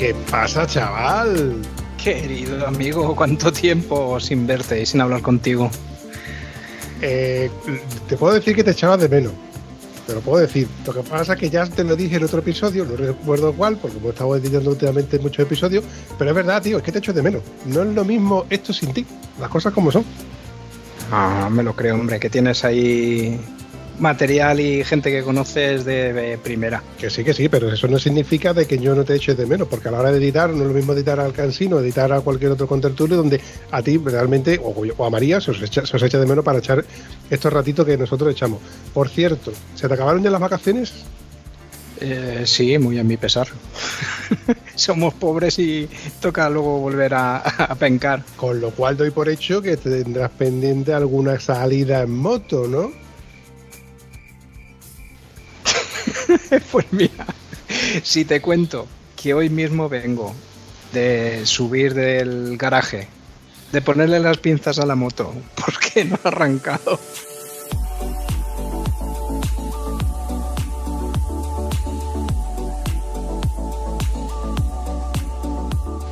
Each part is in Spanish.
¿Qué pasa, chaval? Querido amigo, ¿cuánto tiempo sin verte y sin hablar contigo? Eh, te puedo decir que te echabas de menos. Te lo puedo decir. Lo que pasa es que ya te lo dije en otro episodio, no recuerdo cuál, porque hemos estado editando últimamente muchos episodios, pero es verdad, tío, es que te echo de menos. No es lo mismo esto sin ti, las cosas como son. Ah, me lo creo, hombre, que tienes ahí material y gente que conoces de, primera. Que sí, que sí, pero eso no significa de que yo no te eche de menos, porque a la hora de editar no es lo mismo editar al Cansino, editar a cualquier otro contertulio donde a ti realmente, o, a María, se os, echa, de menos para echar estos ratitos que nosotros echamos. Por cierto, ¿se te acabaron ya las vacaciones? Eh, sí, muy a mi pesar. Somos pobres y toca luego volver a, a, pencar. Con lo cual doy por hecho que tendrás pendiente alguna salida en moto, ¿no? pues mira, si te cuento que hoy mismo vengo de subir del garaje, de ponerle las pinzas a la moto, porque no ha arrancado.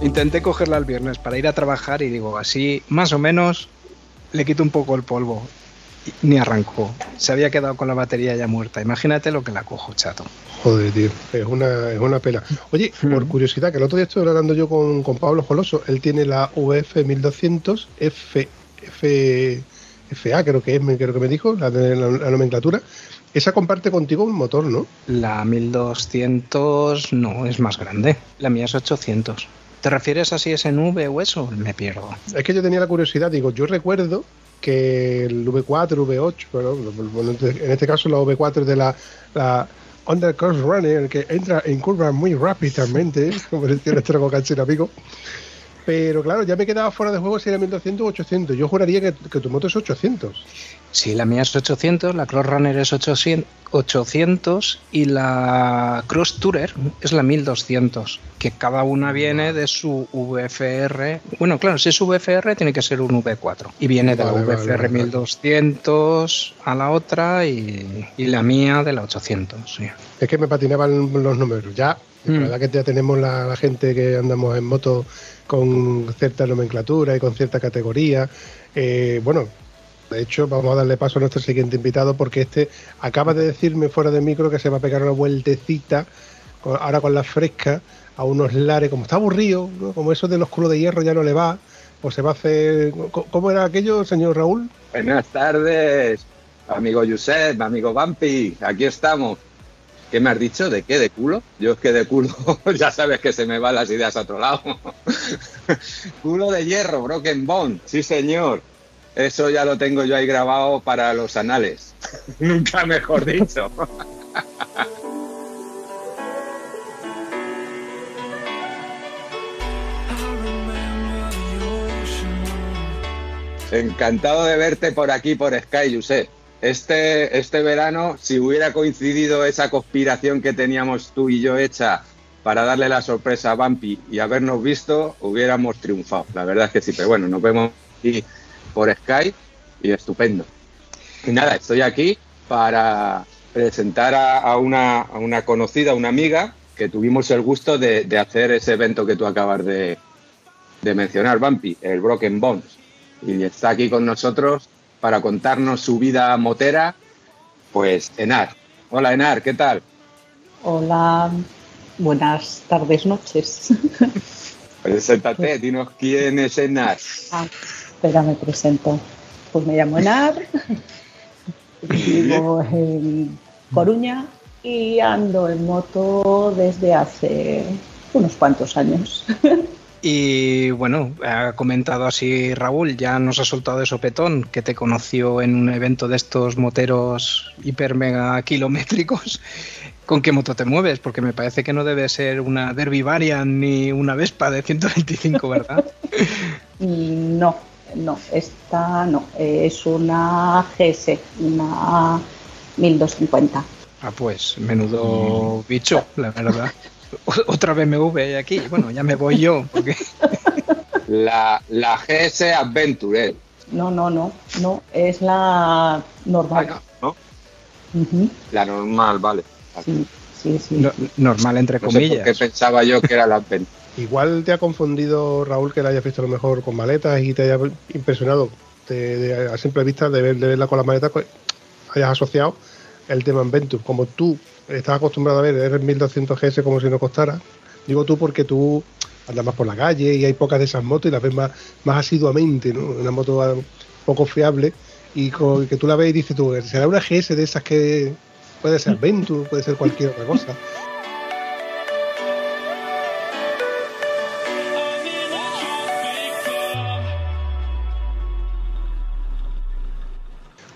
Intenté cogerla el viernes para ir a trabajar y digo, así más o menos le quito un poco el polvo ni arrancó. Se había quedado con la batería ya muerta. Imagínate lo que la cojo, chato. Joder, tío, es una, es una pena. Oye, por curiosidad, que el otro día estuve hablando yo con, Pablo Joloso, él tiene la VF 1200 F, F, FA, creo que es, creo que me dijo, la de la, nomenclatura. Esa comparte contigo un motor, ¿no? La 1200 no, es más grande. La mía es 800. ¿Te refieres a si es en V o eso? Me pierdo. Es que yo tenía la curiosidad, digo, yo recuerdo que el V4, V8, pero en este caso la V4 es de la, la Undercourse Runner, que entra en curva muy rápidamente, como decía nuestro canchero amigo. Pero claro, ya me quedaba fuera de juego si era 1200 o 800. Yo juraría que, que tu moto es 800. Sí, la mía es 800, la Cross Runner es 800 y la Cross Tourer es la 1200, que cada una viene de su VFR. Bueno, claro, si es VFR tiene que ser un V4 y viene de la VFR 1200 a la otra y, la mía de la 800. Es que me patinaban los números. Ya, la mm. verdad que ya tenemos la, gente que andamos en moto con cierta nomenclatura y con cierta categoría. Eh, bueno, de hecho, vamos a darle paso a nuestro siguiente invitado porque este acaba de decirme fuera de micro que se va a pegar una vueltecita ahora con la fresca a unos lares, como está aburrido, como eso de los culos de hierro ya no le va, pues se va a hacer... ¿Cómo era aquello, señor Raúl? Buenas tardes, amigo Josep, amigo Vampi, aquí estamos. ¿Qué me has dicho? ¿De qué? ¿De culo? Yo es que de culo ya sabes que se me van las ideas a otro lado. culo de hierro, Broken Bone, sí señor. Eso ya lo tengo yo ahí grabado para los anales. Nunca mejor dicho. Encantado de verte por aquí, por Sky, Josep. Este, este verano, si hubiera coincidido esa conspiración que teníamos tú y yo hecha para darle la sorpresa a Bumpy y habernos visto, hubiéramos triunfado. La verdad es que sí, pero bueno, nos vemos aquí por Skype y estupendo. Y nada, estoy aquí para presentar a, una, a una, conocida, una amiga, que tuvimos el gusto de, hacer ese evento que tú acabas de, de mencionar, Bumpy, el Broken Bones. Y está aquí con nosotros para contarnos su vida motera, pues Enar. Hola Enar, ¿qué tal? Hola, buenas tardes, noches. Preséntate, dinos quién es Enar. Ah, Espera, me presento. Pues me llamo Enar, vivo en Coruña y ando en moto desde hace unos cuantos años. Y bueno, ha comentado así Raúl, ya nos ha soltado de sopetón que te conoció en un evento de estos moteros hiper mega kilométricos ¿Con qué moto te mueves? Porque me parece que no debe ser una Derby Variant ni una Vespa de 125, ¿verdad? no, no, esta no, es una GS, una 1250. Ah, pues, menudo bicho, la verdad. Otra BMW aquí, bueno, ya me voy yo, porque... La, la GS Adventure. No, no, no, no, es la normal. Ah, ¿no? La normal, vale. Sí, sí, sí. normal, entre comillas. Sé pensaba yo que era la Adventure. Igual te ha confundido, Raúl, que la hayas visto a lo mejor con maletas y te haya impresionado a simple vista de, verla con las maletas, pues hayas asociado el tema en Ventus. Como tú estás acostumbrado a ver el 1200 GS como si no costara, digo tú porque tú andas más por la calle y hay pocas de esas motos y las ves más, más asiduamente, ¿no? Una moto poco fiable y que tú la ves y dices tú, ¿será una GS de esas que puede ser Ventus, puede ser cualquier otra cosa?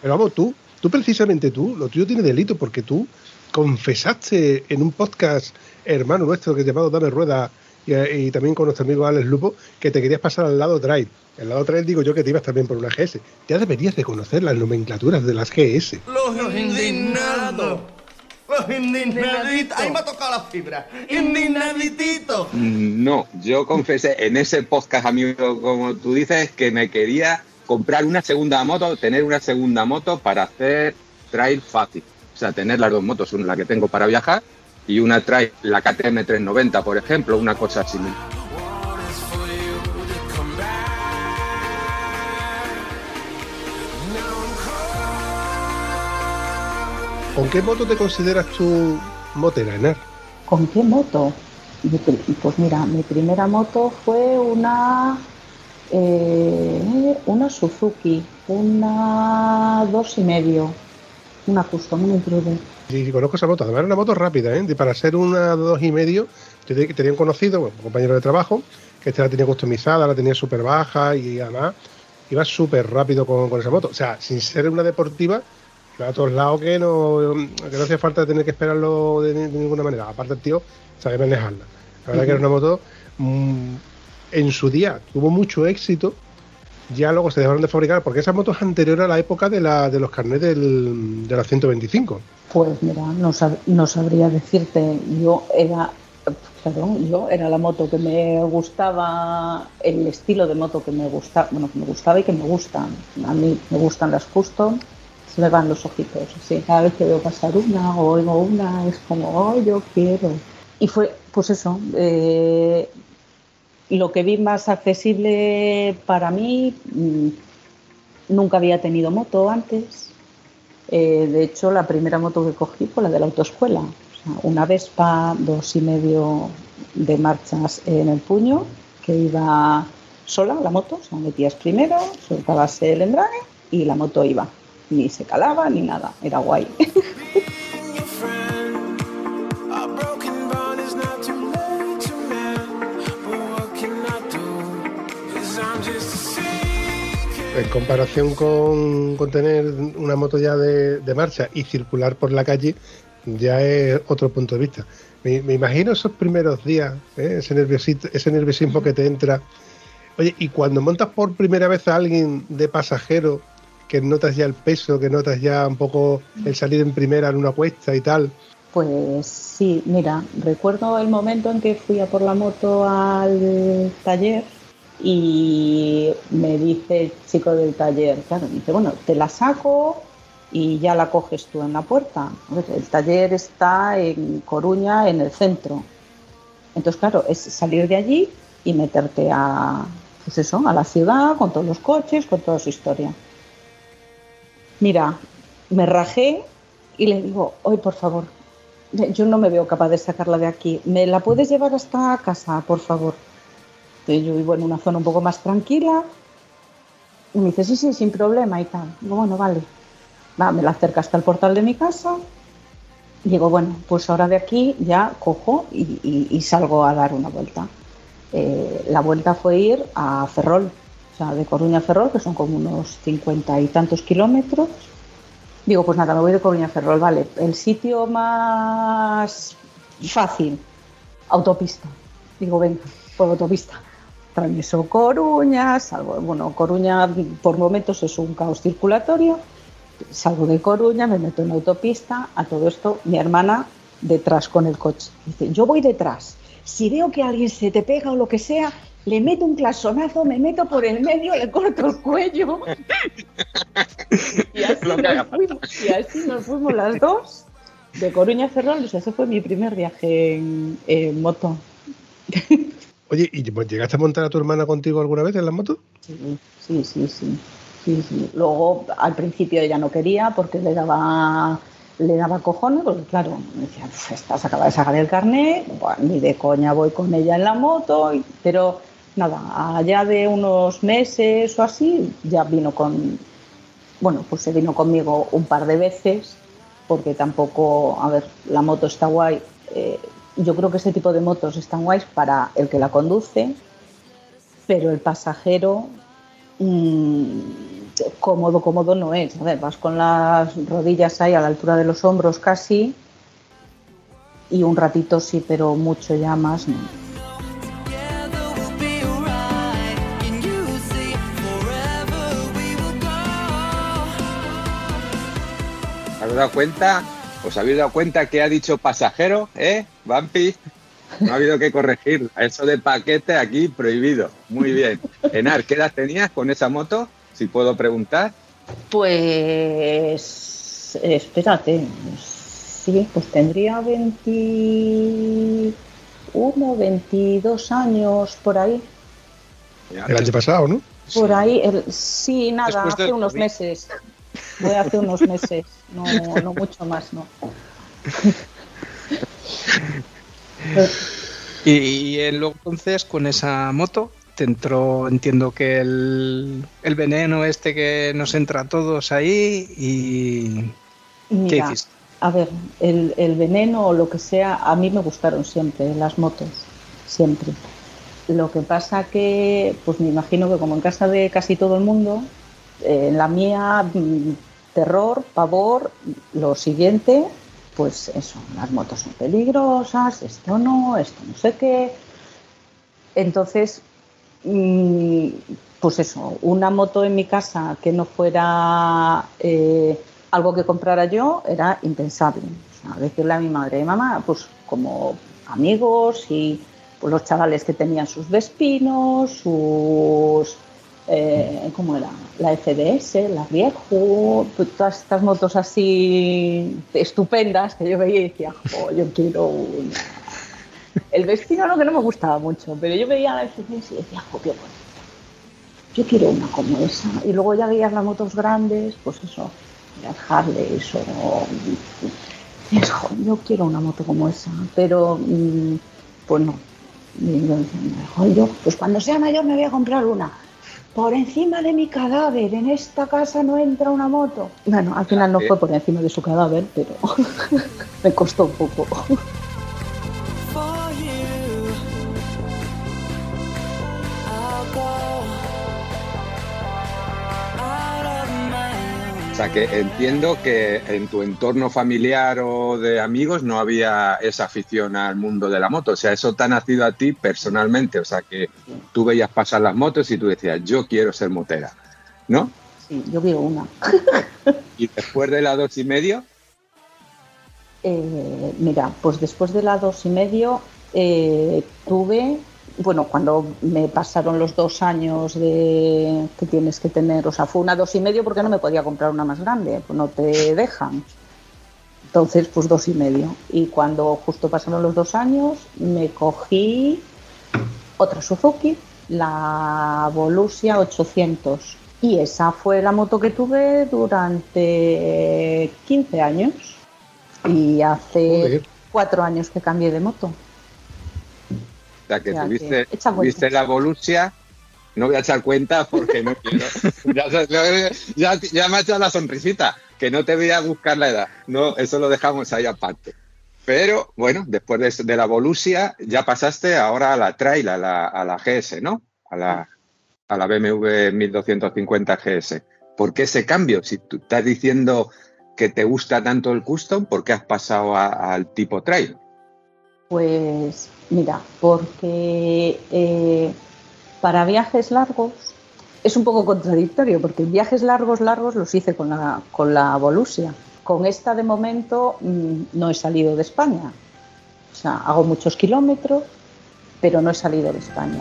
Pero vamos, tú, tú precisamente tú, lo tuyo tiene delito porque tú confesaste en un podcast hermano nuestro que es llamado Dame Rueda y, también con nuestro amigo Alex Lupo que te querías pasar al lado drive. El lado drive digo yo que te ibas también por una GS. Ya deberías de conocer las nomenclaturas de las GS. Los indignados. Los indignaditos. Ahí me ha tocado la fibra. Indignaditito. No, yo confesé en ese podcast, amigo, como tú dices, que me quería comprar una segunda moto, tener una segunda moto para hacer trail fácil. O sea, tener las dos motos, una la que tengo para viajar y una trail, la KTM 390, por ejemplo, una cosa similar. ¿Con qué moto te consideras tu motera, Enar? ¿Con qué moto? Pues mira, mi primera moto fue una eh, una Suzuki, una dos y medio, una custom, una intruder. Sí, sí, conozco esa moto. Además, era una moto rápida, ¿eh? Para ser una dos y medio, tenía un conocido, un compañero de trabajo, que este la tenía customizada, la tenía súper baja y además iba súper rápido con, esa moto. O sea, sin ser una deportiva, iba a todos lados que no, que no hacía falta tener que esperarlo de, ninguna manera. Aparte, el tío sabe manejarla. La verdad que era una moto mm, en su día tuvo mucho éxito, ya luego se dejaron de fabricar, porque esa moto es anterior a la época de, la, de los carnets del, de la 125. Pues mira, no, sabría decirte, yo era, perdón, yo era la moto que me gustaba, el estilo de moto que me gustaba, bueno, que me gustaba y que me gustan. A mí me gustan las custom, se me van los ojitos, así, cada vez que veo pasar una o oigo una, es como, oh, yo quiero. Y fue, pues eso, eh, lo que vi más accesible para mí, mm, nunca había tenido moto antes. Eh, de hecho, la primera moto que cogí fue la de la autoescuela. una Vespa, dos y medio de marchas en el puño, que iba sola la moto, o sea, metías primero, soltabas el embrague y la moto iba. Ni se calaba ni nada, era guay. en comparación con, tener una moto ya de, marcha y circular por la calle, ya es otro punto de vista. Me, imagino esos primeros días, ¿eh? ese, ese nerviosismo que te entra. Oye, y cuando montas por primera vez a alguien de pasajero, que notas ya el peso, que notas ya un poco el salir en primera en una cuesta y tal. Pues sí, mira, recuerdo el momento en que fui a por la moto al taller y me dice el chico del taller, claro, me dice, bueno, te la saco y ya la coges tú en la puerta. El taller está en Coruña, en el centro. Entonces, claro, es salir de allí y meterte a, pues eso, a la ciudad con todos los coches, con toda su historia. Mira, me rajé y le digo, hoy por favor, yo no me veo capaz de sacarla de aquí. ¿Me la puedes llevar hasta casa, por favor? Yo vivo en una zona un poco más tranquila. Y me dice, sí, sí, sin problema y tal. Digo, bueno, vale. Va, me la acerca hasta el portal de mi casa. Digo, bueno, pues ahora de aquí ya cojo y, salgo a dar una vuelta. Eh, la vuelta fue ir a Ferrol, o sea, de Coruña a Ferrol, que son como unos cincuenta y tantos kilómetros. Digo, pues nada, me voy de Coruña a Ferrol, vale. El sitio más fácil, autopista. Digo, venga, por autopista. Atravieso Coruña, salgo, bueno, Coruña por momentos es un caos circulatorio. Salgo de Coruña, me meto en autopista. A todo esto, mi hermana detrás con el coche. Dice, yo voy detrás. Si veo que alguien se te pega o lo que sea, le meto un clasonazo, me meto por el medio, le corto el cuello. y, así nos fuimos, y así nos fuimos las dos de Coruña a Ferrol. O sea, ese fue mi primer viaje en, en moto. Oye, ¿y pues, llegaste a montar a tu hermana contigo alguna vez en la moto? Sí, sí, sí, sí. sí. Luego, al principio ella no quería porque le daba le daba cojones, porque claro, me decía, "Uf, estás acaba de sacar el carnet, ni de coña voy con ella en la moto, pero nada, allá de unos meses o así, ya vino con, bueno, pues se vino conmigo un par de veces, porque tampoco, a ver, la moto está guay, eh, yo creo que este tipo de motos están guays para el que la conduce, pero el pasajero mm, cómodo, cómodo no es. A ver, vas con las rodillas ahí a la altura de los hombros casi y un ratito sí, pero mucho ya más no. ¿Os habéis dado cuenta? ¿Os habéis dado cuenta que ha dicho pasajero, eh, Vampi? No ha habido que corregir. Eso de paquete aquí prohibido. Muy bien. Enar, ¿qué edad tenías con esa moto? Si puedo preguntar. Pues espérate, sí, pues tendría 21, 22 años por ahí. El año pasado, ¿no? Por ahí, el- sí, nada, hace unos COVID. meses. Fue hace unos meses, no, no mucho más, no. Y, y entonces con esa moto te entró, entiendo que el, el veneno este que nos entra a todos ahí y ¿qué Mira, hiciste? a ver, el, el veneno o lo que sea, a mí me gustaron siempre las motos, siempre. Lo que pasa que, pues me imagino que como en casa de casi todo el mundo, en la mía, mm, terror, pavor, lo siguiente, pues eso, las motos son peligrosas, esto no, esto no sé qué. Entonces, mm, pues eso, una moto en mi casa que no fuera eh, algo que comprara yo era impensable. Decirle a mi madre, mamá, pues como amigos y pues, los chavales que tenían sus Vespinos, sus. Eh, ¿Cómo era? La FDS, la Viejo, pues, todas estas motos así estupendas que yo veía y decía, "Jo, yo quiero una. El Vespino no, que no me gustaba mucho, pero yo veía la FDS y decía, bonito yo quiero una como esa. Y luego ya veías las motos grandes, pues eso, las Harley, o... y es, "Jo, yo quiero una moto como esa, pero mm, pues no. Y yo decía, "Jo, yo, pues cuando sea mayor me voy a comprar una. Por encima de mi cadáver, en esta casa no entra una moto. Bueno, al final no fue por encima de su cadáver, pero me costó un poco. Sea que entiendo que en tu entorno familiar o de amigos no había esa afición al mundo de la moto. O sea, eso te ha nacido a ti personalmente. O sea que tú veías pasar las motos y tú decías, yo quiero ser motera. ¿No? Sí, yo quiero una. Y después de la dos y medio, Eh, mira, pues después de la dos y medio eh, tuve, bueno, cuando me pasaron los dos años de que tienes que tener, o sea, fue una dos y medio porque no me podía comprar una más grande, pues no te dejan. Entonces, pues dos y medio. Y cuando justo pasaron los dos años, me cogí otra Suzuki, la Volusia 800. Y esa fue la moto que tuve durante 15 años. Y hace cuatro años que cambié de moto. Sea que sea, tuviste, que la Volusia. No voy a echar cuenta porque no quiero. ya, ya- ya me ha echado la sonrisita, que no te voy a buscar la edad. No, eso lo dejamos ahí aparte. Pero bueno, después de, de la Volusia ya pasaste ahora a la Trail, a la, a la GS, ¿no? A la, a la BMW 1250 GS. ¿Por qué ese cambio? Si tú estás diciendo que te gusta tanto el custom? ¿Por qué has pasado al tipo trail? Pues mira, porque eh, para viajes largos es un poco contradictorio, porque viajes largos, largos los hice con la, con la Volusia. Con esta de momento mm, no he salido de España. O sea, hago muchos kilómetros, pero no he salido de España.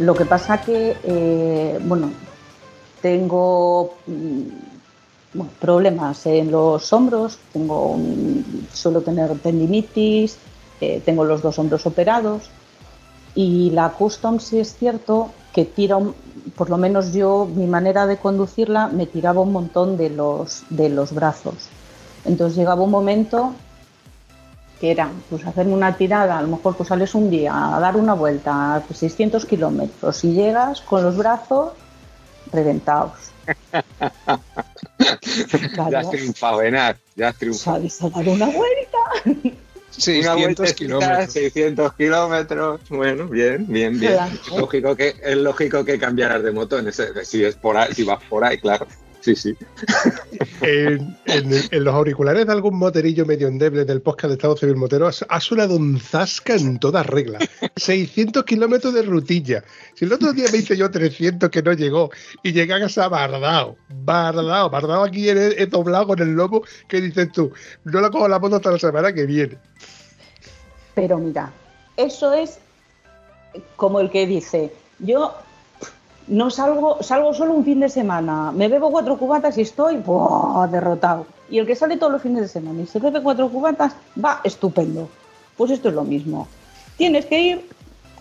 Lo que pasa que, eh, bueno, tengo mm, problemas en los hombros, tengo suelo tener tendinitis, eh, tengo los dos hombros operados y la custom sí es cierto que tira, por lo menos yo, mi manera de conducirla me tiraba un montón de los, de los brazos. Entonces llegaba un momento que era pues hacerme una tirada, a lo mejor pues sales un día a dar una vuelta, pues 600 kilómetros y llegas con los brazos reventados. Ya has triunfado, Enar, ya has triunfado. Sales a dar una vuelta. Una 600 vueltecita, kilómetros. 600 kilómetros. Bueno, bien, bien, bien. Claro. Es lógico que, es lógico que cambiarás de moto en ese, si, es por ahí, si vas por ahí, claro. Sí, sí. En, en- en los auriculares de algún moterillo medio endeble del podcast de Estado Civil Motero ha, sonado un zasca en toda regla. 600 kilómetros de rutilla. Si el otro día me hice yo 300 que no llegó y llegué a casa bardao, bardao, bardao aquí he, he doblado con el lobo que dices tú, no la cojo la moto hasta la semana que viene. Pero mira, eso es como el que dice, yo no salgo, salgo solo un fin de semana, me bebo cuatro cubatas y estoy ¡buah! derrotado. Y el que sale todos los fines de semana y se bebe cuatro cubatas, va estupendo. Pues esto es lo mismo. Tienes que ir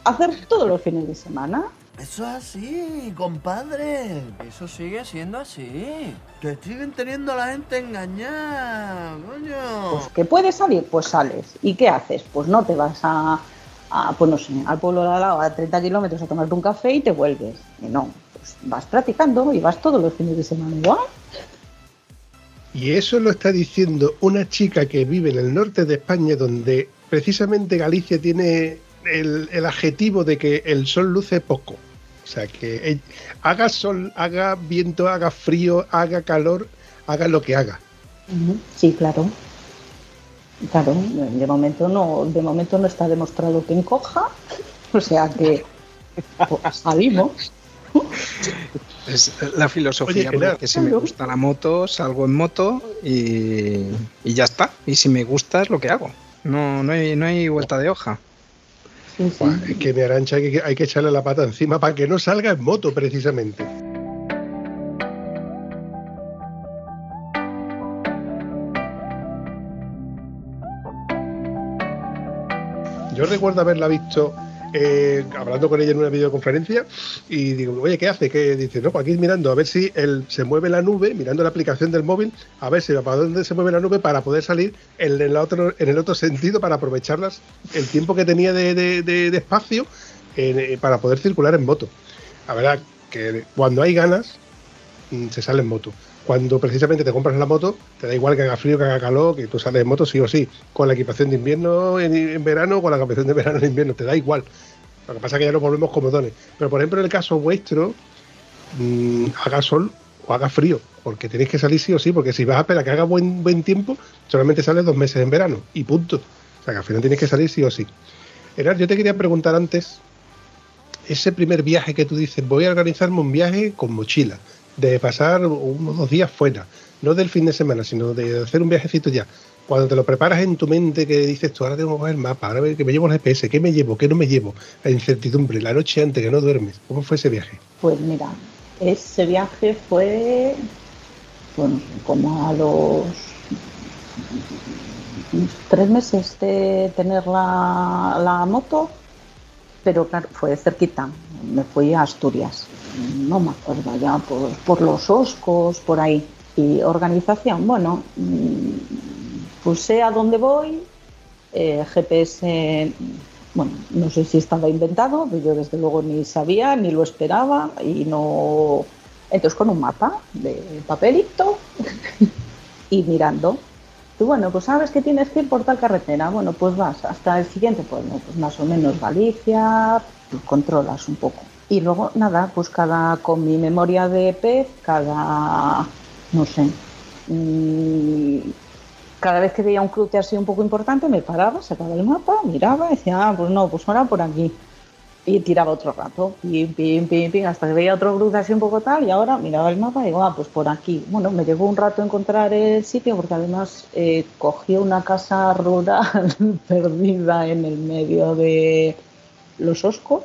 a hacer todos los fines de semana. Eso es así, compadre. Eso sigue siendo así. Que siguen teniendo a la gente engañada, coño. Pues que puedes salir, pues sales. ¿Y qué haces? Pues no te vas a, a, pues no sé, al pueblo de al lado a 30 kilómetros a tomarte un café y te vuelves. Y no, pues vas practicando y vas todos los fines de semana igual. Y eso lo está diciendo una chica que vive en el norte de España, donde precisamente Galicia tiene el, el adjetivo de que el sol luce poco. O sea, que eh, haga sol, haga viento, haga frío, haga calor, haga lo que haga. Sí, claro. Claro, de momento no, de momento no está demostrado que encoja, o sea que pues, salimos. Es la filosofía, Oye, porque si me gusta la moto, salgo en moto y, y ya está. Y si me gusta es lo que hago. No, no, hay, no hay vuelta de hoja. Sí, sí. Buah, es que mi arancha hay que, hay que echarle la pata encima para que no salga en moto, precisamente. Recuerdo haberla visto eh, hablando con ella en una videoconferencia y digo, oye, ¿qué hace? ¿Qué dice? No, pues aquí mirando a ver si él se mueve la nube, mirando la aplicación del móvil, a ver si para dónde se mueve la nube para poder salir en el otro, en el otro sentido para aprovecharlas el tiempo que tenía de, de- espacio eh, para poder circular en moto. La verdad que cuando hay ganas mm, se sale en moto. Cuando precisamente te compras la moto, te da igual que haga frío, que haga calor, que tú sales en moto sí o sí, con la equipación de invierno en, en verano, con la equipación de verano en invierno, te da igual. Lo que pasa es que ya nos volvemos comodones. Pero por ejemplo, en el caso vuestro, mm, haga sol o haga frío, porque tenéis que salir sí o sí, porque si vas a esperar que haga buen, tiempo, solamente sales dos meses en verano y punto. O sea que al final tienes que salir sí o sí. Erar, yo te quería preguntar antes, ese primer viaje que tú dices, voy a organizarme un viaje con mochila, de pasar unos días fuera, no del fin de semana, sino de hacer un viajecito ya. Cuando te lo preparas en tu mente, que dices tú, ahora tengo que ver el mapa, ahora que me llevo el GPS, qué me llevo, qué no me llevo, la incertidumbre, la noche antes que no duermes, ¿cómo fue ese viaje? Pues mira, ese viaje fue bueno, como a los tres meses de tener la, la moto, pero claro, fue cerquita. Me fui a Asturias, no me acuerdo ya, por, por los Oscos, por ahí. Y organización, bueno, mm, pues sé a dónde voy, eh, GPS, bueno, no sé si estaba inventado, yo desde luego ni sabía, ni lo esperaba y no... Entonces con un mapa de papelito y mirando. Tú, bueno, pues sabes que tienes que ir por tal carretera. Bueno, pues vas hasta el siguiente pueblo, pues más o menos Galicia, pues controlas un poco. Y luego, nada, pues cada, con mi memoria de pez, cada, no sé, mm, cada vez que veía un cruce así un poco importante, me paraba, sacaba el mapa, miraba decía, ah, pues no, pues ahora por aquí. Y tiraba otro rato, pim, pim, pim, pim, hasta que veía otro cruce así un poco tal, y ahora miraba el mapa y digo, ah, pues por aquí. Bueno, me llevó un rato encontrar el sitio, porque además eh, cogí una casa rural perdida en el medio de los oscos.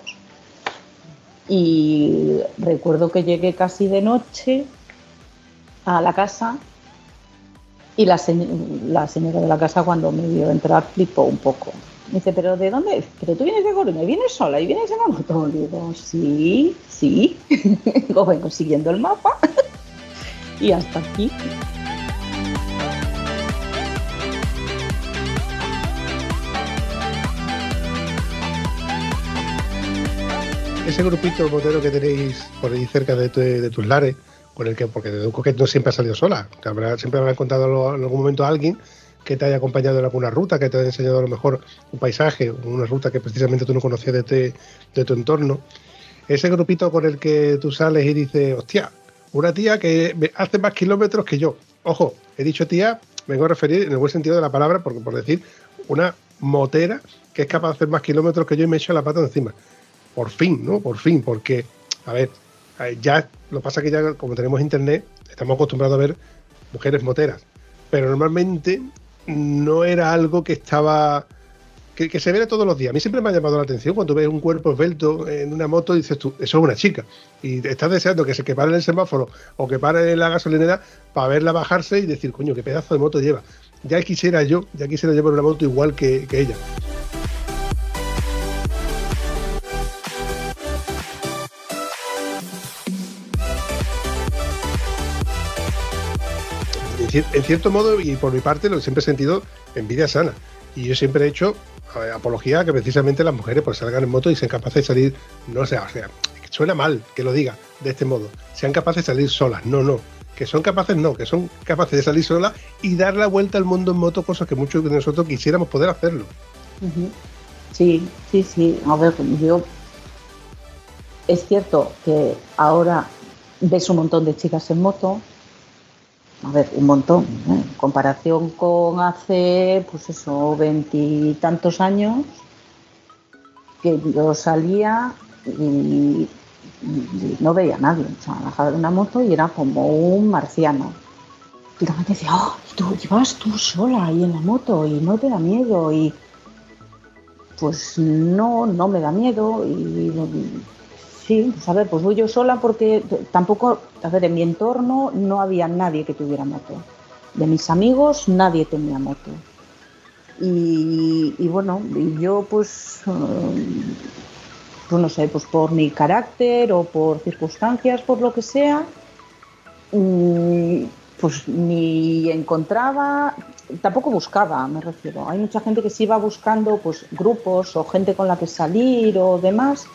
Y recuerdo que llegué casi de noche a la casa y la, se- la señora de la casa cuando me vio entrar flipó un poco. Me dice, ¿pero de dónde? ¿Pero tú vienes de Coruña? ¿Vienes sola y vienes en la moto? Digo, sí, sí. Digo, vengo siguiendo el mapa y hasta aquí. Ese grupito motero que tenéis por ahí cerca de, tu- tus lares, con el que, porque deduzco que no siempre has salido sola, habrá- siempre habrá contado en algún momento a alguien que te haya acompañado en alguna ruta, que te haya enseñado a lo mejor un paisaje, una ruta que precisamente tú no conocías de, te- de tu entorno. Ese grupito con el que tú sales y dices, hostia, una tía que hace más kilómetros que yo. Ojo, he dicho tía, me vengo a referir en el buen sentido de la palabra, porque por decir, una motera que es capaz de hacer más kilómetros que yo y me echa la pata encima por fin, ¿no? Por fin, porque, a ver, eh, ya lo pasa que ya como tenemos internet, estamos acostumbrados a ver mujeres moteras, pero normalmente no era algo que estaba que, se ve todos los días. A mí siempre me ha llamado la atención cuando ves un cuerpo esbelto en una moto y dices tú, eso es una chica. Y estás deseando que se que pare en el semáforo o que pare en la gasolinera para verla bajarse y decir, coño, qué pedazo de moto lleva. Ya quisiera yo, ya quisiera llevar una moto igual que ella. En cier- en cierto modo, y por mi parte, lo siempre he sentido envidia sana. Y yo siempre he hecho eh, apología a que precisamente las mujeres pues salgan en moto y sean capaces de salir, no sé, o sea, suena mal que lo diga de este modo, sean capaces de salir solas, no, no, que son capaces, no, que son capaces de salir solas y dar la vuelta al mundo en moto, cosas que muchos de nosotros quisiéramos poder hacerlo. Sí, sí, sí. A ver, yo. Es cierto que ahora ves un montón de chicas en moto. A ver, un montón. ¿eh? En comparación con hace, pues eso, veintitantos años, que yo salía y, y no veía a nadie. O sea, bajaba de una moto y era como un marciano. Y la gente decía, oh, tú llevas tú sola ahí en la moto y no te da miedo. Y pues no, no me da miedo y sí, pues a ver, pues voy yo sola porque tampoco, a ver, en mi entorno no había nadie que tuviera moto. De mis amigos nadie tenía moto. Y, bueno, y yo pues, eh, pues no sé, pues por mi carácter o por circunstancias, por lo que sea, mm, pues ni encontraba, tampoco buscaba, me refiero. Hay mucha gente que sí va buscando pues grupos o gente con la que salir o demás.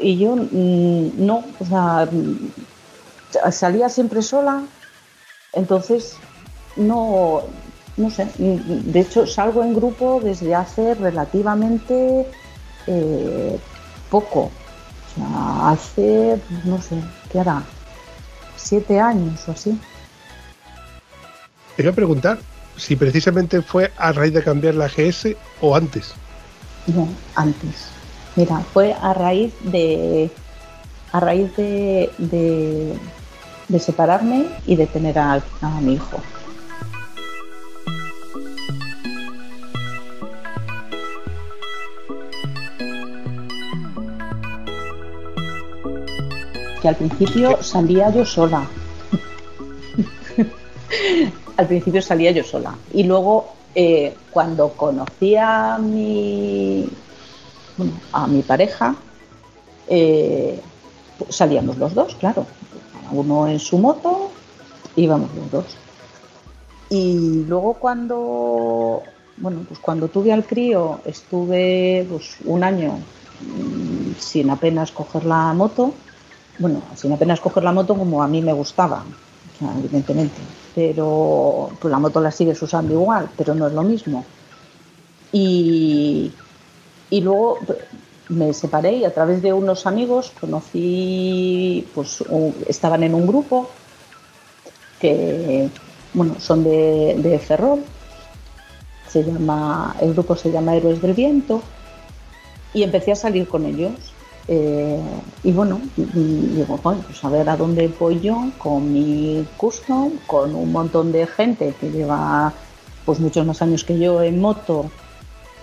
Y yo mm, no, o sea, mm, salía siempre sola, entonces no, no sé. mm, De hecho, salgo en grupo desde hace relativamente eh, poco. O sea, hace, no sé, ¿qué hará? Siete años o así. Te iba a preguntar si precisamente fue a raíz de cambiar la GS o antes. No, antes. Mira, fue a raíz de a raíz de, de, de separarme y de tener a, a mi hijo. Que al principio salía yo sola. al principio salía yo sola. Y luego, eh, cuando conocí a mi, a mi pareja, eh, salíamos los dos, claro. Uno en su moto, íbamos los dos. Y luego cuando, bueno, pues cuando tuve al crío, estuve pues, un año mm, sin apenas coger la moto. Bueno, sin apenas coger la moto como a mí me gustaba. Evidentemente. Pero pues la moto la sigues usando igual, pero no es lo mismo. Y, y luego me separé y a través de unos amigos conocí, pues estaban en un grupo que, bueno, son de, de Ferrol, se llama, el grupo se llama Héroes del Viento y empecé a salir con ellos. Eh, y bueno, digo, "Joder, pues a ver a dónde voy yo con mi custom, con un montón de gente que lleva pues muchos más años que yo en moto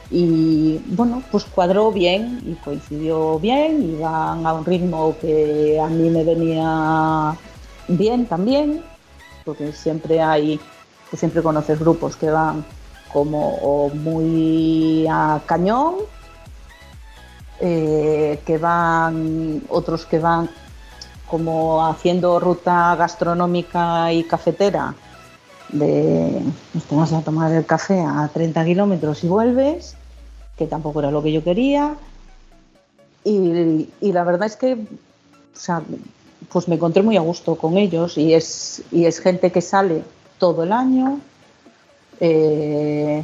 y bueno, pues cuadró bien y coincidió bien, iban a un ritmo que a mí me venía bien también, porque siempre hay, siempre conoces grupos que van como muy a cañón, eh, que van, otros que van como haciendo ruta gastronómica y cafetera, de nos te vas a tomar el café a 30 kilómetros y vuelves, que tampoco era lo que yo quería. Y, la verdad es que pues me encontré muy a gusto con ellos y es, y es gente que sale todo el año. Eh,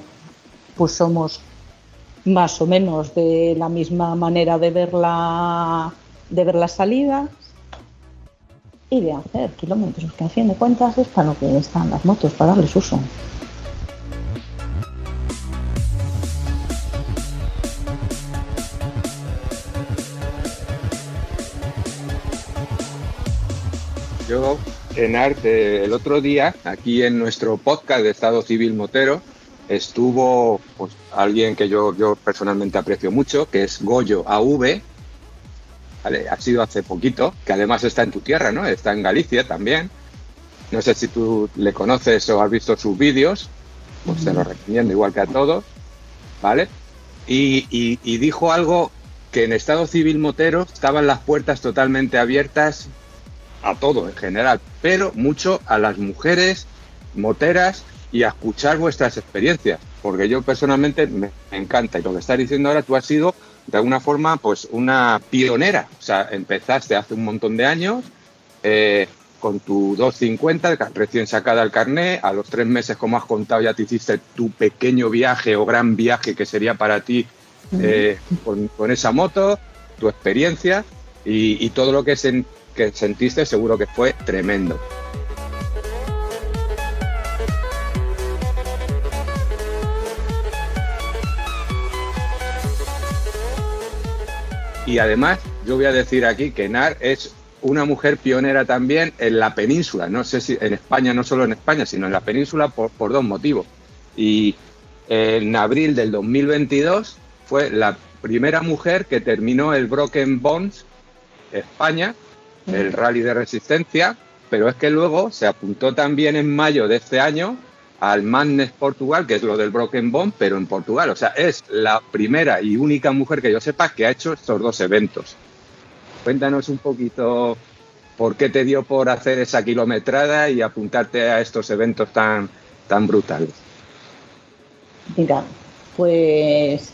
pues somos más o menos de la misma manera de ver la, de ver las salidas y de hacer kilómetros, que a fin de cuentas es para lo que están las motos, para darles uso. Yo, en arte, el otro día, aquí en nuestro podcast de Estado Civil Motero, estuvo pues, alguien que yo, yo personalmente aprecio mucho, que es Goyo AV, ¿vale? ha sido hace poquito, que además está en tu tierra, ¿no? Está en Galicia también. No sé si tú le conoces o has visto sus vídeos, pues te lo recomiendo igual que a todos, ¿vale? Y, y- y dijo algo que en Estado Civil Motero estaban las puertas totalmente abiertas a todo en general, pero mucho a las mujeres moteras y a escuchar vuestras experiencias, porque yo personalmente me, encanta. Y lo que estás diciendo ahora tú has sido de alguna forma pues una pionera, o sea, empezaste hace un montón de años eh, con tu 250 recién sacada el carné, a los tres meses como has contado ya te hiciste tu pequeño viaje o gran viaje que sería para ti eh, con, con esa moto, tu experiencia y, y todo lo que, sen- que sentiste seguro que fue tremendo. Y además, yo voy a decir aquí que Nar es una mujer pionera también en la península. No sé si en España, no solo en España, sino en la península por, por dos motivos. Y en abril del 2022 fue la primera mujer que terminó el Broken Bones España, el rally de resistencia, pero es que luego se apuntó también en mayo de este año al Madness Portugal, que es lo del Broken Bone, pero en Portugal. O sea, es la primera y única mujer que yo sepa que ha hecho estos dos eventos. Cuéntanos un poquito por qué te dio por hacer esa kilometrada y apuntarte a estos eventos tan, tan brutales. Mira, pues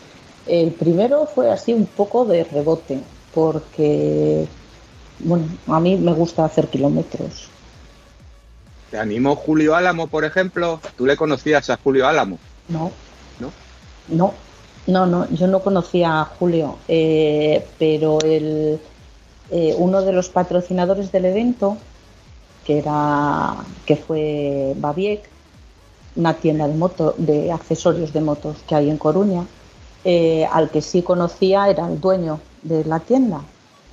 el primero fue así un poco de rebote, porque, bueno, a mí me gusta hacer kilómetros. ¿Te animó Julio Álamo, por ejemplo? ¿Tú le conocías a Julio Álamo? No, ¿No? no, no, no, yo no conocía a Julio, eh, pero el, eh, uno de los patrocinadores del evento, que era, que fue Babiec, una tienda de moto, de accesorios de motos que hay en Coruña, eh, al que sí conocía era el dueño de la tienda,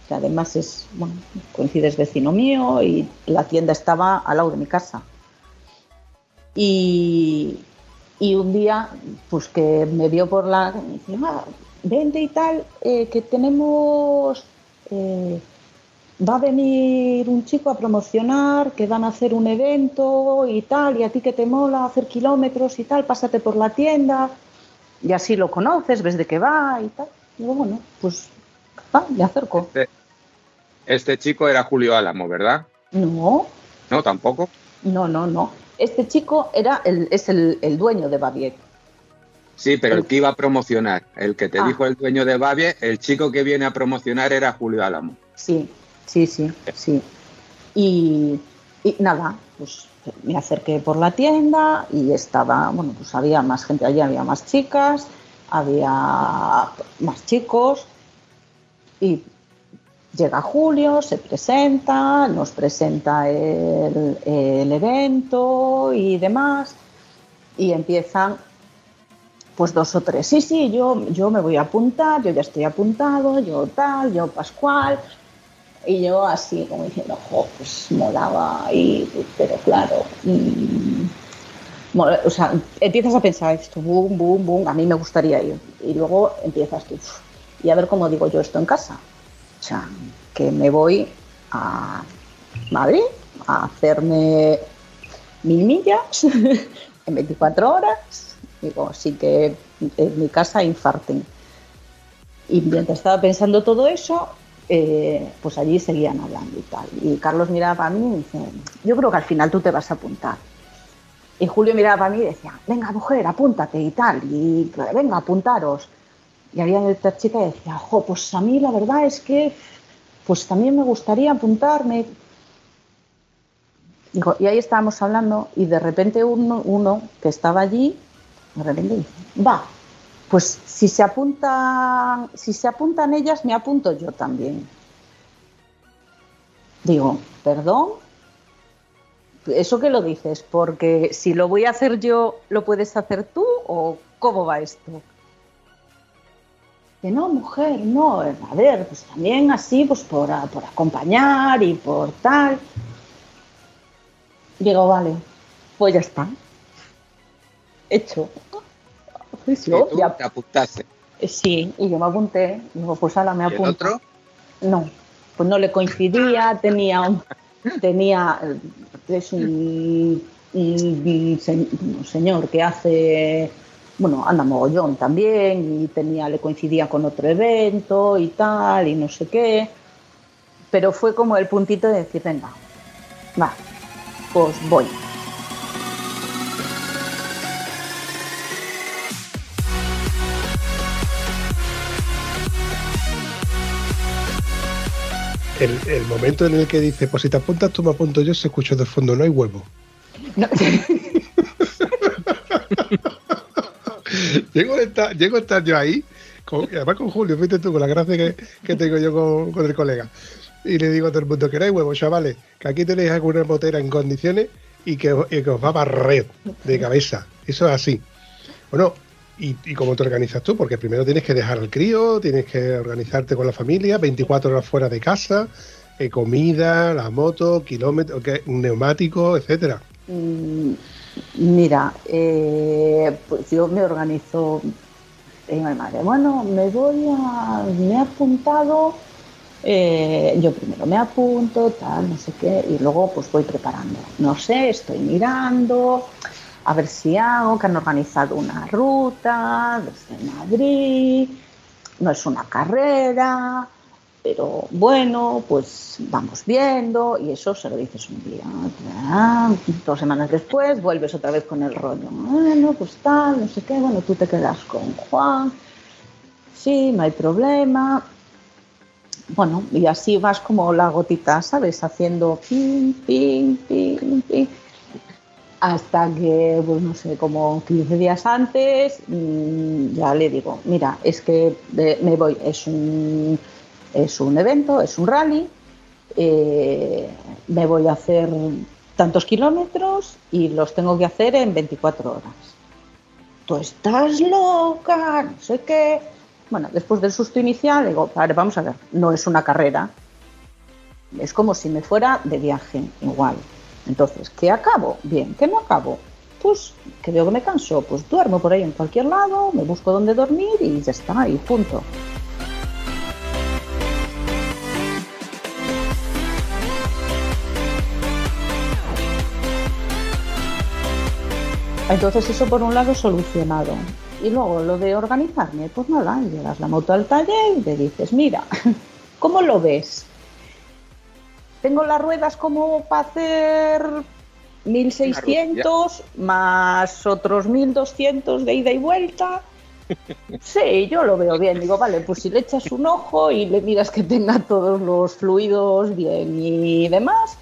que además es, bueno, coincide es vecino mío y la tienda estaba al lado de mi casa. Y, y un día, pues que me vio por la... me dice, "Ah, vente y tal, eh, que tenemos... eh, va a venir un chico a promocionar, que van a hacer un evento y tal, y a ti que te mola hacer kilómetros y tal, pásate por la tienda y así lo conoces, ves de qué va y tal. Y digo, bueno, pues va, me acerco. Este, este chico era Julio Álamo, ¿verdad? No, No, tampoco. no, no, no. Este chico era el, es el, el dueño de Babiet. Sí, pero el que iba a promocionar, el que te Ah. dijo el dueño de Babie, el chico que viene a promocionar era Julio Álamo. Sí, sí, sí, sí. Y, Y nada, pues me acerqué por la tienda y estaba, bueno, pues había más gente allí, había más chicas, había más chicos y llega Julio, se presenta, nos presenta el, evento y demás y empiezan pues dos o tres, sí, sí, yo, yo me voy a apuntar, yo ya estoy apuntado, yo tal, yo Pascual, y yo así como diciendo, jo, pues molaba, y, pero claro, mm, mola- o sea, empiezas a pensar esto, boom, boom, boom, a mí me gustaría ir, y luego empiezas tú, "Uf, y a ver cómo digo yo esto en casa, o sea, que me voy a Madrid a hacerme mil millas en 24 horas. Digo, sí que en mi casa infarten. Y mientras estaba pensando todo eso, eh, pues allí seguían hablando y tal. Y Carlos miraba para mí y dice, yo creo que al final tú te vas a apuntar. Y Julio miraba para mí y decía, venga mujer, apúntate y tal. Y venga, apuntaros. Y había otra chica que decía, jo, pues a mí la verdad es que pues también me gustaría apuntarme. Y ahí estábamos hablando y de repente uno, que estaba allí, de repente dice, va, pues si se apuntan, si se apuntan ellas, me apunto yo también. Digo, perdón, ¿eso qué lo dices? Porque si lo voy a hacer yo, ¿lo puedes hacer tú o cómo va esto? Que no, mujer, no, a ver, pues también así, pues por, a- por acompañar y por tal. Digo, vale, pues ya está. Hecho. Pues tú ya- te apuntaste. eh, sí, y yo me apunté. Digo, pues ahora me ¿Y el apunto. otro? No, pues no le coincidía, tenía un, tenía, eh, es un, un señor que hace, bueno, anda mogollón también, y tenía, le coincidía con otro evento y tal, y no sé qué, pero fue como el puntito de decir, venga, va, pues voy. El, el momento en el que dice, pues si te apuntas tú me apunto yo, se escuchó de fondo, no hay huevo. No, llego, estar, llego a estar yo ahí, además con Julio, fíjate tú, con la gracia que, que tengo yo con, con el colega. Y le digo a todo el mundo, queréis huevos, chavales, que aquí tenéis alguna motera en condiciones y que, y que os va a barrer de cabeza. Eso es así. Bueno, y, y cómo te organizas tú? Porque primero tienes que dejar al crío, tienes que organizarte con la familia, 24 horas fuera de casa, eh, comida, la moto, kilómetros, que- neumático, etcétera. Mm, Mira, eh, pues yo me organizo. a mi madre, bueno, me voy a. Me he apuntado. eh, yo primero me apunto, tal, no sé qué, y luego pues voy preparando. No sé, estoy mirando, a ver si hago, que han organizado una ruta desde Madrid. No es una carrera, pero bueno, pues vamos viendo y eso se lo dices un día. Dos semanas después vuelves otra vez con el rollo. Bueno, pues tal, no sé qué, bueno, tú te quedas con Juan. Sí, no hay problema. Bueno, y así vas como la gotita, ¿sabes? Haciendo ping, ping, ping, ping. Hasta que, pues no sé, como 15 días antes, mm, ya le digo, mira, es que eh, me voy, es un, es un evento, es un rally, eh, me voy a hacer tantos kilómetros y los tengo que hacer en 24 horas. Tú estás loca, no sé qué. Bueno, después del susto inicial, digo, vale, vamos a ver, no es una carrera. Es como si me fuera de viaje, igual. Entonces, ¿qué acabo? Bien, ¿qué no acabo? Pues que veo que me canso, pues duermo por ahí en cualquier lado, me busco donde dormir y ya está, y punto. Entonces eso por un lado solucionado. Y luego lo de organizarme, pues nada, llevas la moto al taller y le dices, mira, ¿cómo lo ves? Tengo las ruedas como para hacer 1600 más otros 1200 de ida y vuelta. Sí, yo lo veo bien. Digo, vale, pues si le echas un ojo y le miras que tenga todos los fluidos bien y demás,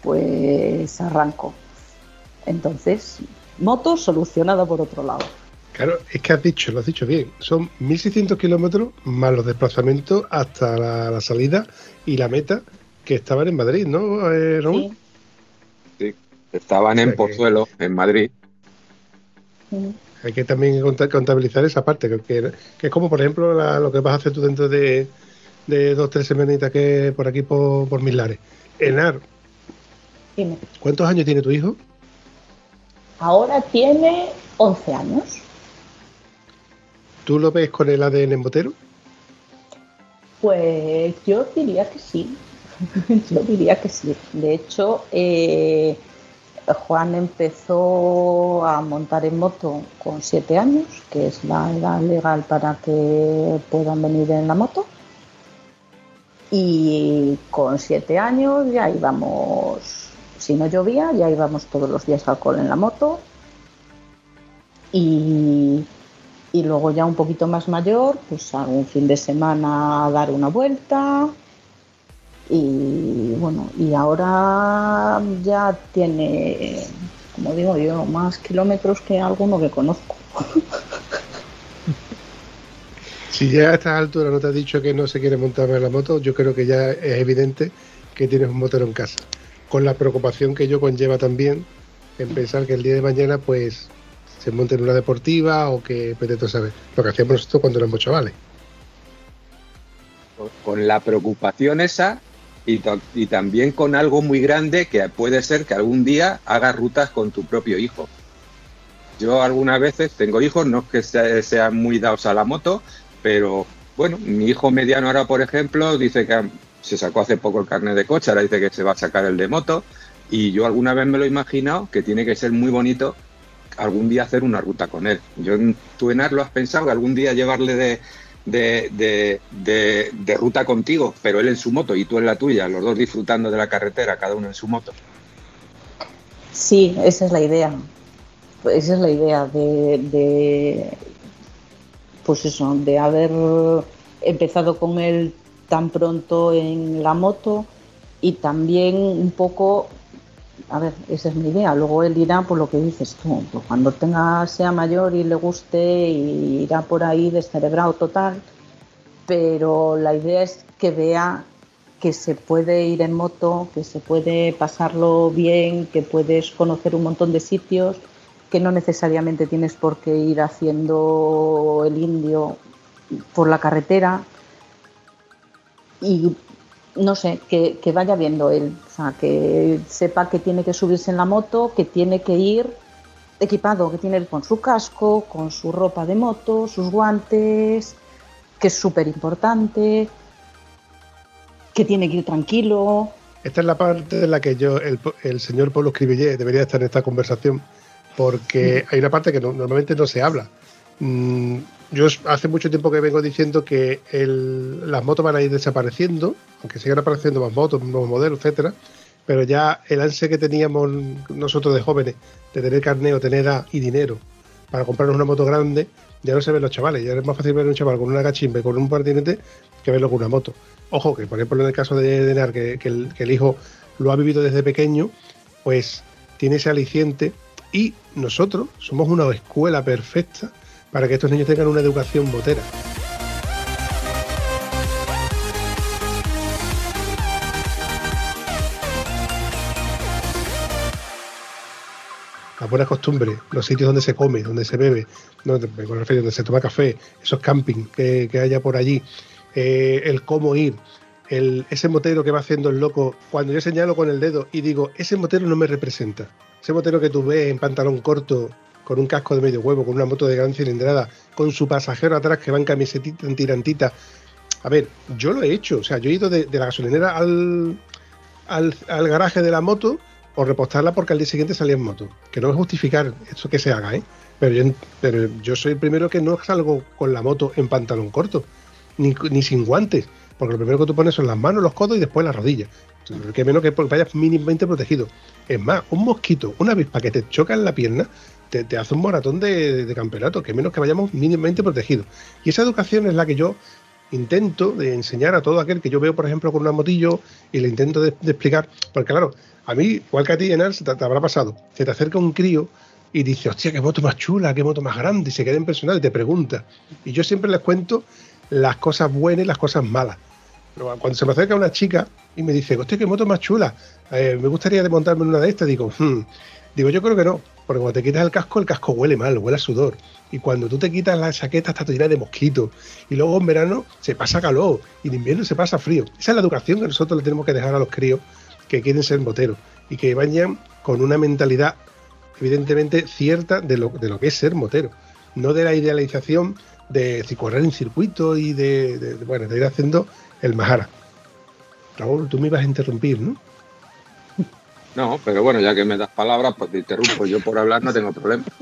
pues arranco. Entonces, moto solucionada por otro lado. Claro, es que has dicho, lo has dicho bien, son 1.600 kilómetros más los desplazamientos hasta la, la salida y la meta que estaban en Madrid, ¿no, eh, Raúl? Sí. Sí, estaban O en que- Pozuelo, en Madrid. Hay que también conta- contabilizar esa parte, que, que- que es como, por ejemplo, la- lo que vas a hacer tú dentro de, de dos tres semanitas que por aquí, por, por Milares. Enar, Dime. ¿cuántos años tiene tu hijo? Ahora tiene 11 años. ¿Tú lo ves con el ADN en motero? Pues yo diría que sí. yo diría que sí. De hecho, eh, Juan empezó a montar en moto con 7 años, que es la edad legal para que puedan venir en la moto. Y con 7 años ya íbamos, si no llovía, ya íbamos todos los días al cole en la moto. Y, luego ya un poquito más mayor, pues algún fin de semana a dar una vuelta. Y bueno, y ahora ya tiene, como digo yo, más kilómetros que alguno que conozco. Si ya a estas alturas no te has dicho que no se quiere montar en la moto, yo creo que ya es evidente que tienes un motero en casa. Con la preocupación que yo conlleva también en pensar que el día de mañana pues se monte en una deportiva o que a saber. Lo que hacíamos nosotros cuando éramos chavales. Con la preocupación esa y, también con algo muy grande que puede ser que algún día hagas rutas con tu propio hijo. Yo algunas veces tengo hijos, no es que se- sean muy dados a la moto, pero bueno, mi hijo mediano ahora, por ejemplo, dice que se sacó hace poco el carnet de coche, ahora dice que se va a sacar el de moto, y yo alguna vez me lo he imaginado que tiene que ser muy bonito algún día hacer una ruta con él. Yo, ¿Tú, Enar, lo has pensado? algún día llevarle de, de, de- de- de ruta contigo, pero él en su moto y tú en la tuya, los dos disfrutando de la carretera, cada uno en su moto. Sí, esa es la idea. Esa es la idea de, de, pues eso, de haber empezado con él tan pronto en la moto y también un poco, a ver, esa es mi idea. Luego él irá por lo que dices tú, pues cuando tenga sea mayor y le guste irá por ahí descerebrado total. Pero la idea es que vea que se puede ir en moto, que se puede pasarlo bien, que puedes conocer un montón de sitios, que no necesariamente tienes por qué ir haciendo el indio por la carretera y no sé, que, que vaya viendo él, o sea, que sepa que tiene que subirse en la moto, que tiene que ir equipado, que tiene que ir con su casco, con su ropa de moto, sus guantes, que es súper importante, que tiene que ir tranquilo. Esta es la parte en la que yo, el, el señor Pablo Escribillé debería estar en esta conversación, porque hay una parte que no- normalmente no se habla. Mm, yo hace mucho tiempo que vengo diciendo que el- las motos van a ir desapareciendo, aunque sigan apareciendo más motos, nuevos modelos, etcétera, pero ya el ansia que teníamos nosotros de jóvenes de tener carneo, tener edad y dinero para comprarnos una moto grande, ya no se ven los chavales. Ya es más fácil ver un chaval con una gachimbe, con un patinete, que verlo con una moto. Ojo, que por ejemplo en el caso de, de Nar, que, que el, que el hijo lo ha vivido desde pequeño, pues tiene ese aliciente y nosotros somos una escuela perfecta para que estos niños tengan una educación motera. las buenas costumbres, los sitios donde se come, donde se bebe, donde, donde se toma café, esos camping que, que haya por allí, eh, el cómo ir, el, ese motero que va haciendo el loco, cuando yo señalo con el dedo y digo, ese motero no me representa, ese motero que tú ves en pantalón corto, con un casco de medio huevo, con una moto de gran cilindrada, con su pasajero atrás que va en camisetita, en tirantita. A ver, yo lo he hecho, o sea, yo he ido de, la gasolinera al, al, garaje de la moto o repostarla porque al día siguiente salía en moto. Que no es justificar eso que se haga, ¿eh? Pero yo, soy el primero que no salgo con la moto en pantalón corto, ni, ni sin guantes, porque lo primero que tú pones son las manos, los codos y después las rodillas. Que menos que vayas mínimamente protegido. Es más, un mosquito, una avispa que te choca en la pierna, te, hace un maratón de, de campeonato, que menos que vayamos mínimamente protegidos. Y esa educación es la que yo intento de enseñar a todo aquel que yo veo, por ejemplo, con una motillo y le intento de, explicar, porque claro, a mí, igual que a ti, Enar, se te, te habrá pasado, se te acerca un crío y dice, hostia, qué moto más chula, qué moto más grande, y se queda impresionado y te pregunta. Y yo siempre les cuento las cosas buenas y las cosas malas. Pero cuando se me acerca una chica y me dice, hostia, qué moto más chula, eh, me gustaría montarme en una de estas, digo, "Hmm". digo, yo creo que no, porque cuando te quitas el casco, el casco huele mal, huele a sudor. Y cuando tú te quitas la chaqueta, está llena de mosquitos. Y luego en verano se pasa calor y en invierno se pasa frío. Esa es la educación que nosotros le tenemos que dejar a los críos que quieren ser moteros y que vayan con una mentalidad evidentemente cierta de lo, de lo que es ser motero, no de la idealización de correr en circuito y de, de- bueno, de ir haciendo el Mahara. Raúl, tú me ibas a interrumpir, ¿no? No, pero bueno, ya que me das palabras, pues te interrumpo. Yo por hablar no tengo problema.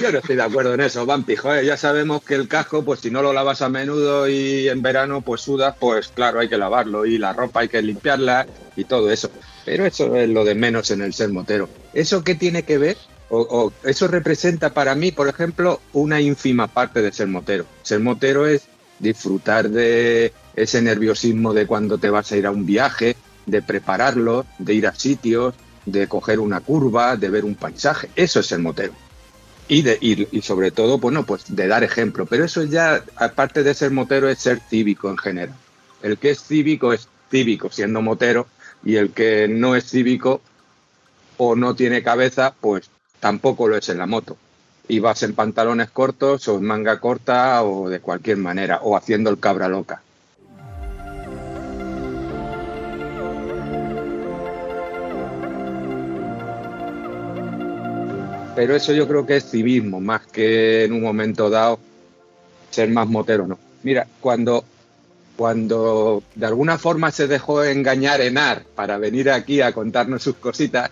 Yo no estoy de acuerdo en eso, Vampi. Joder, ya sabemos que el casco, pues si no lo lavas a menudo y en verano pues sudas, pues claro, hay que lavarlo y la ropa hay que limpiarla y todo eso. Pero eso es lo de menos en el ser motero. ¿Eso qué tiene que ver? O, o eso representa para mí, por ejemplo, una ínfima parte de ser motero. Ser motero es disfrutar de ese nerviosismo de cuando te vas a ir a un viaje, de prepararlo, de ir a sitios, de coger una curva, de ver un paisaje. Eso es el motero. Y, de, y, y sobre todo, bueno, pues de dar ejemplo. Pero eso ya, aparte de ser motero, es ser cívico en general. El que es cívico es cívico siendo motero y el que no es cívico o no tiene cabeza, pues tampoco lo es en la moto. Y vas en pantalones cortos o en manga corta o de cualquier manera, o haciendo el cabra loca. Pero eso yo creo que es civismo, más que en un momento dado ser más motero, ¿no? Mira, cuando, cuando de alguna forma se dejó engañar Enar para venir aquí a contarnos sus cositas,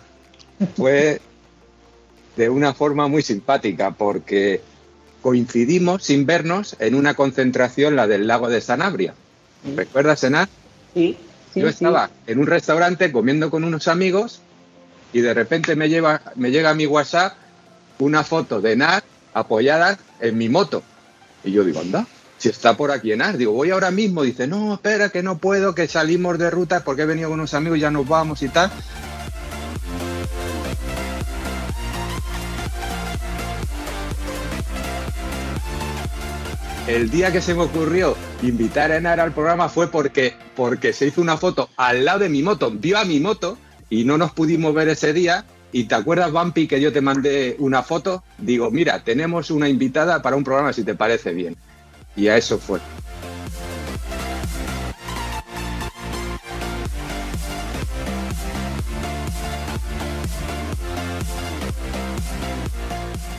fue de una forma muy simpática, porque coincidimos sin vernos en una concentración, la del lago de Sanabria. ¿Recuerdas, Enar? Sí, sí, Yo sí. estaba en un restaurante comiendo con unos amigos y de repente me, lleva, me llega mi WhatsApp una foto de Enar apoyada en mi moto. Y yo digo, anda, si está por aquí Enar. Digo, voy ahora mismo. Dice, no, espera, que no puedo, que salimos de ruta porque he venido con unos amigos, ya nos vamos y tal. El día que se me ocurrió invitar a Enar al programa fue porque, porque se hizo una foto al lado de mi moto, vio a mi moto y no nos pudimos ver ese día. ¿Y te acuerdas, Bumpy, que yo te mandé una foto? Digo, mira, tenemos una invitada para un programa si te parece bien. Y a eso fue.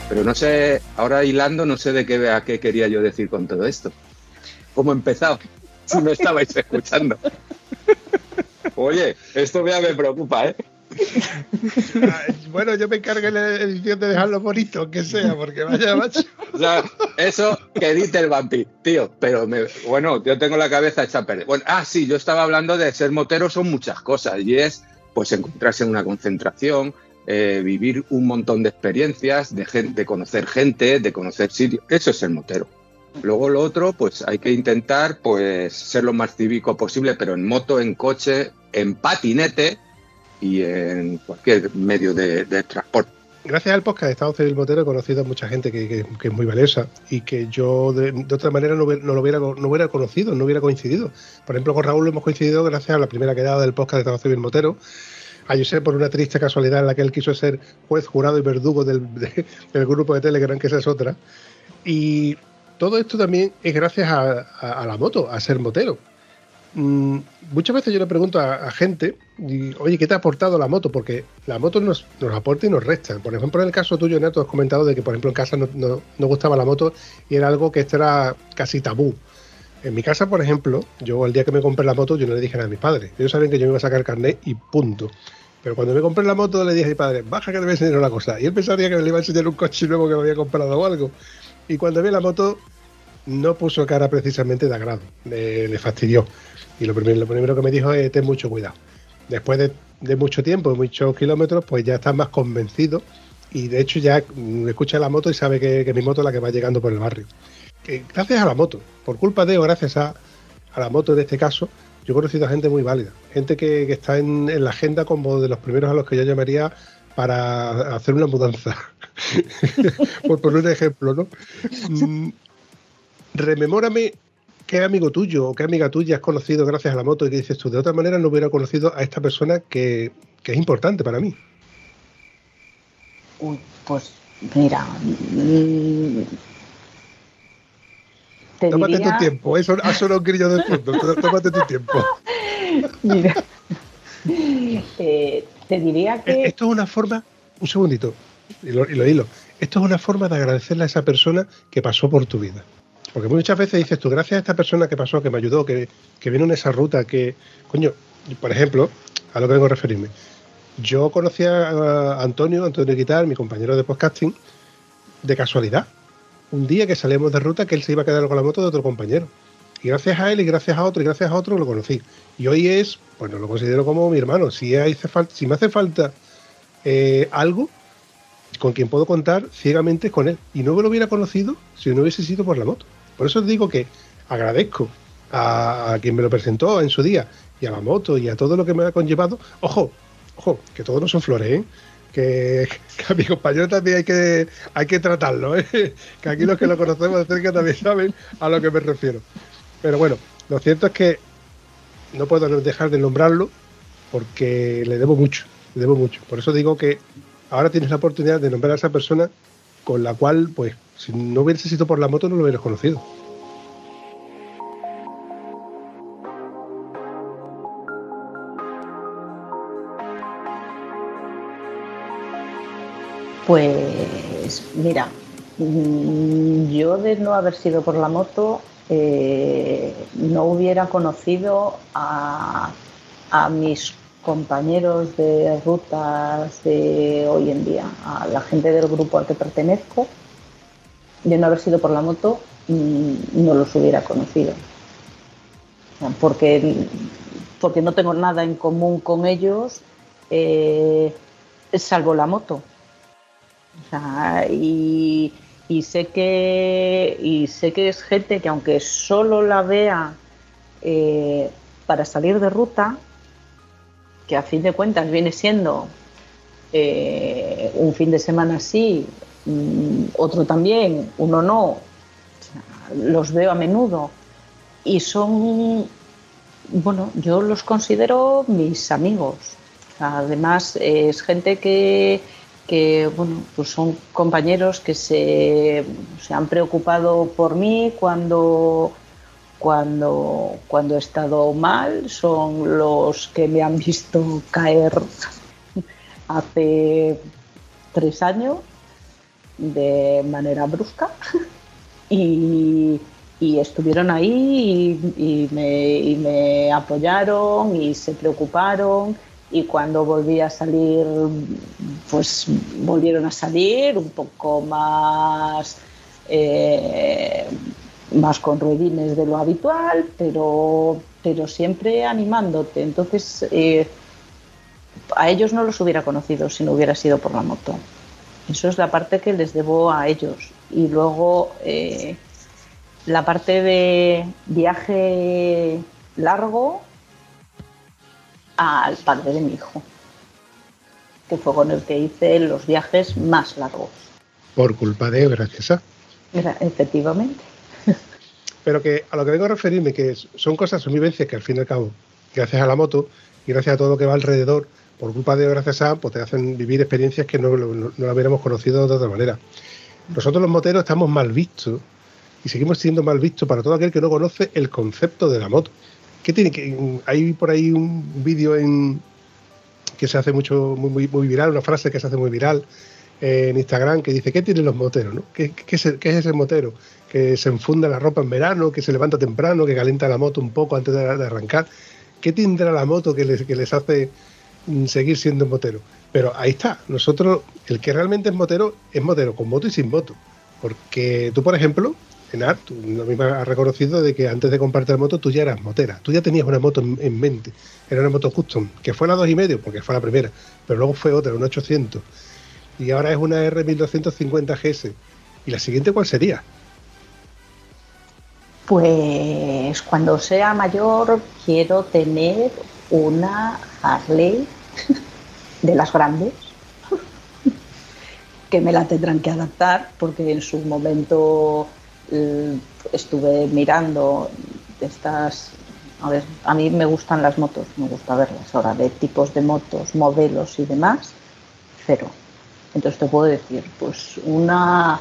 Pero no sé, ahora hilando, no sé de qué, a qué quería yo decir con todo esto. ¿Cómo he empezado? Si no estabais escuchando. Oye, esto ya me preocupa, ¿eh? Bueno, yo me encargo en la edición de dejarlo bonito, aunque sea, porque vaya macho. O sea, eso que edite el vampi, tío. Pero me, bueno, yo tengo la cabeza hecha perder. Bueno, ah, sí, yo estaba hablando de ser motero, son muchas cosas. Y es, pues, encontrarse en una concentración, eh, vivir un montón de experiencias, de, de conocer gente, de conocer sitios. Eso es el motero. Luego lo otro, pues hay que intentar pues ser lo más cívico posible, pero en moto, en coche, en patinete y en cualquier medio de, transporte. Gracias al podcast de Estado Civil Motero he conocido a mucha gente que, es muy valiosa y que yo de, otra manera no, no lo hubiera, no hubiera conocido, no hubiera coincidido. Por ejemplo, con Raúl hemos coincidido gracias a la primera quedada del podcast de Estado Civil Motero. A José por una triste casualidad en la que él quiso ser juez, jurado y verdugo del, de- del grupo de Telegram, que esa es otra. Y todo esto también es gracias a- a la moto, a ser motero. Mm, muchas veces yo le pregunto a, gente, oye, ¿qué te ha aportado la moto? Porque la moto nos, nos aporta y nos resta. Por ejemplo, en el caso tuyo, Neto, has comentado de que, por ejemplo, en casa no, no- no gustaba la moto y era algo que esto era casi tabú. En mi casa, por ejemplo, yo el día que me compré la moto, yo no le dije nada a mis padres. Ellos sabían que yo me iba a sacar carnet y punto. Pero cuando me compré la moto, le dije a mi padre, baja que te voy a enseñar una cosa. Y él pensaría que me le iba a enseñar un coche nuevo que me había comprado o algo. Y cuando vi la moto, no puso cara precisamente de agrado. Le, le fastidió. Y lo primero, lo primero que me dijo es, ten mucho cuidado. Después de, de mucho tiempo, muchos kilómetros, pues ya está más convencido. Y de hecho ya escucha la moto y sabe que, que mi moto es la que va llegando por el barrio. gracias a la moto, por culpa de o gracias a, a la moto en este caso, yo he conocido a gente muy válida, gente que, que está en, en la agenda como de los primeros a los que yo llamaría para hacer una mudanza. por poner un ejemplo, ¿no? Mm, rememórame qué amigo tuyo o qué amiga tuya has conocido gracias a la moto y que dices tú, de otra manera no hubiera conocido a esta persona que, que es importante para mí. Uy, pues mira. mm, te Tómate diría- tu tiempo, eso ha sonado un grillo de fondo, tó- tómate tu tiempo. Mira. Eh, te diría Eh, que. Esto es una forma, un segundito, y lo, y lo hilo. Esto es una forma de agradecerle a esa persona que pasó por tu vida. Porque muchas veces dices tú, gracias a esta persona que pasó, que me ayudó, que, que vino en esa ruta, que, coño, por ejemplo, a lo que vengo a referirme. Yo conocí a Antonio, Antonio Guitar, mi compañero de podcasting, de casualidad. Un día que salimos de ruta, que él se iba a quedar con la moto de otro compañero. Y gracias a él, y gracias a otro, y gracias a otro, lo conocí. Y hoy es, bueno, lo considero como mi hermano. Si me hace falta eh, algo con quien puedo contar ciegamente es con él. Y no me lo hubiera conocido si no hubiese sido por la moto. Por eso digo que agradezco a, quien me lo presentó en su día y a la moto y a todo lo que me ha conllevado. Ojo, ojo, que todos no son flores, ¿eh? Que, que a mi compañero también hay que, hay que tratarlo, ¿eh? que aquí los que lo conocemos de cerca también saben a lo que me refiero. Pero bueno, lo cierto es que no puedo dejar de nombrarlo porque le debo mucho, le debo mucho. Por eso digo que ahora tienes la oportunidad de nombrar a esa persona con la cual, pues, si no hubiese sido por la moto, no lo hubieras conocido. Pues mira, mm, yo de no haber sido por la moto eh, no hubiera conocido a, a mis compañeros de rutas de hoy en día, a la gente del grupo al que pertenezco. De no haber sido por la moto mm, no los hubiera conocido. Porque, porque no tengo nada en común con ellos eh, salvo la moto. Y sé que y sé que es gente que aunque solo la vea eh, para salir de ruta, que a fin de cuentas viene siendo eh, un fin de semana sí, mm, otro también, uno no, los veo a menudo y son, bueno, yo los considero mis amigos. Además, es gente que, que bueno, pues son compañeros que se, se han preocupado por mí cuando, cuando, cuando he estado mal, son los que me han visto caer hace tres años de manera brusca y, estuvieron ahí y, y me, y me apoyaron y se preocuparon y cuando volví a salir, pues volvieron a salir un poco más, eh, más con ruedines de lo habitual, pero, pero siempre animándote. Entonces, eh, a ellos no los hubiera conocido si no hubiera sido por la moto. Eso es la parte que les debo a ellos. Y luego eh, la parte de viaje largo al padre de mi hijo, que fue con el que hice los viajes más largos. Por culpa de, gracias a. Era, efectivamente. Pero que a lo que vengo a referirme, que son cosas, son vivencias que al fin y al cabo, gracias a la moto y gracias a todo lo que va alrededor, por culpa de, gracias a, pues te hacen vivir experiencias que no, no, no hubiéramos conocido de otra manera. Nosotros los moteros estamos mal vistos y seguimos siendo mal vistos para todo aquel que no conoce el concepto de la moto. ¿Qué tiene que hay por ahí un vídeo en que se hace mucho muy, muy, muy, viral, una frase que se hace muy viral eh, en Instagram que dice ¿qué tienen los moteros? ¿no? ¿Qué, qué, es, ¿Qué, es, ese motero? Que se enfunda la ropa en verano, que se levanta temprano, que calienta la moto un poco antes de, arrancar. ¿Qué tendrá la moto que les, hace seguir siendo motero? Pero ahí está, nosotros, el que realmente es motero, es motero, con moto y sin moto. Porque tú, por ejemplo, Enar, tú a mí me has reconocido de que antes de comprarte la moto tú ya eras motera, tú ya tenías una moto en, en mente, era una moto custom, que fue la dos y medio, porque fue la primera, pero luego fue otra, una 800, y ahora es una R1250 GS. ¿Y la siguiente cuál sería? Pues cuando sea mayor quiero tener una Harley de las grandes que me la tendrán que adaptar porque en su momento eh, estuve mirando estas a ver, a mí me gustan las motos, me gusta verlas ahora, de tipos de motos, modelos y demás, cero. Entonces te puedo decir, pues una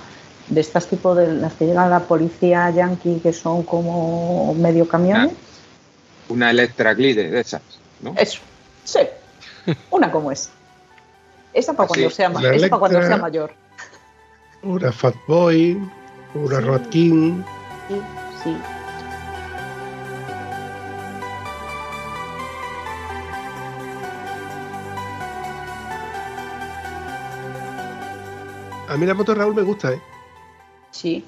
de estas tipos de las que llega la policía yankee que son como medio camiones. Una Electra Glide de esas, ¿no? Eso, sí, una como esa. Esa para, cuando sea, esa para cuando sea mayor. Una Fatboy, una Sí. Rod King. Sí, sí. A mí la moto Raúl me gusta, ¿eh? Sí.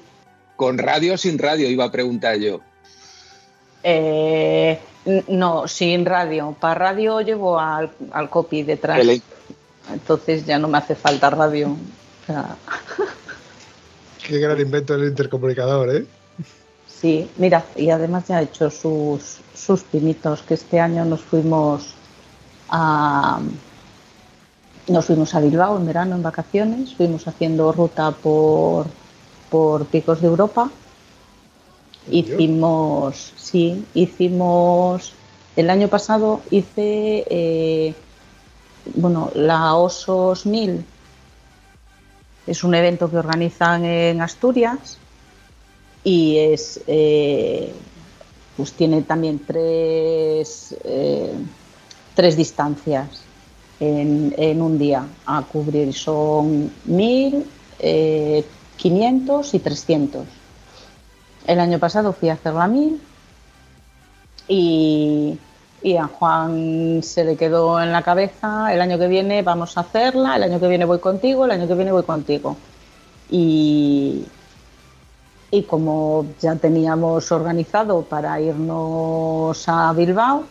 Con radio o sin radio, iba a preguntar yo. Eh, no, sin radio. Para radio llevo al, al copy detrás. Entonces ya no me hace falta radio. O sea, Qué gran invento del intercomunicador, ¿eh? sí, mira, y además ya ha hecho sus, sus pinitos, que este año nos fuimos a nos fuimos a Bilbao en verano en vacaciones, fuimos haciendo ruta por, por picos de Europa. Hicimos, sí, hicimos, el año pasado hice, eh, bueno, la Osos 1000, es un evento que organizan en Asturias y es, eh, pues tiene también tres, eh, tres distancias en, en un día a cubrir. Son 1000, eh, 500 y 300. El año pasado fui a hacer la 1000 y, y a Juan se le quedó en la cabeza, el año que viene vamos a hacerla, el año que viene voy contigo, el año que viene voy contigo. Y, y como ya teníamos organizado para irnos a Bilbao,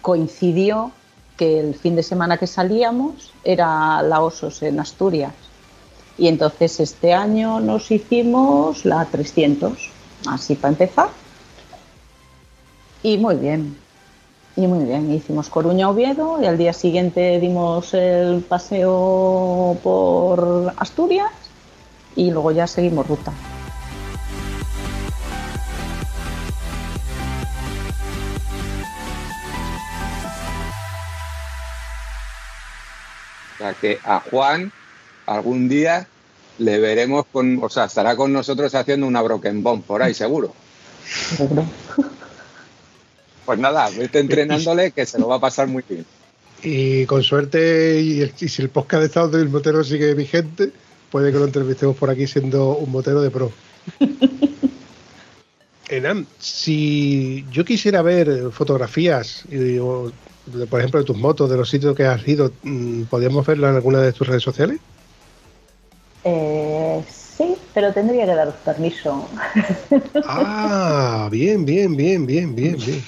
coincidió que el fin de semana que salíamos era la Osos en Asturias. Y entonces este año nos hicimos la 300, así para empezar. Y muy bien, y muy bien. Hicimos Coruña-Oviedo y al día siguiente dimos el paseo por Asturias y luego ya seguimos ruta. O sea que a Juan algún día le veremos con, o sea, estará con nosotros haciendo una broken bomb por ahí, seguro. Pues nada, vete entrenándole que se lo va a pasar muy bien. Y con suerte, y, el- y si el podcast de Estado del Motero sigue vigente, puede que lo entrevistemos por aquí siendo un motero de pro. Enam, si yo quisiera ver fotografías, y, o, de, por ejemplo, de tus motos, de los sitios que has ido, mm, ¿podríamos verlo en alguna de tus redes sociales? Eh, sí, pero tendría que daros permiso. Ah, bien, bien, bien, bien, bien, bien.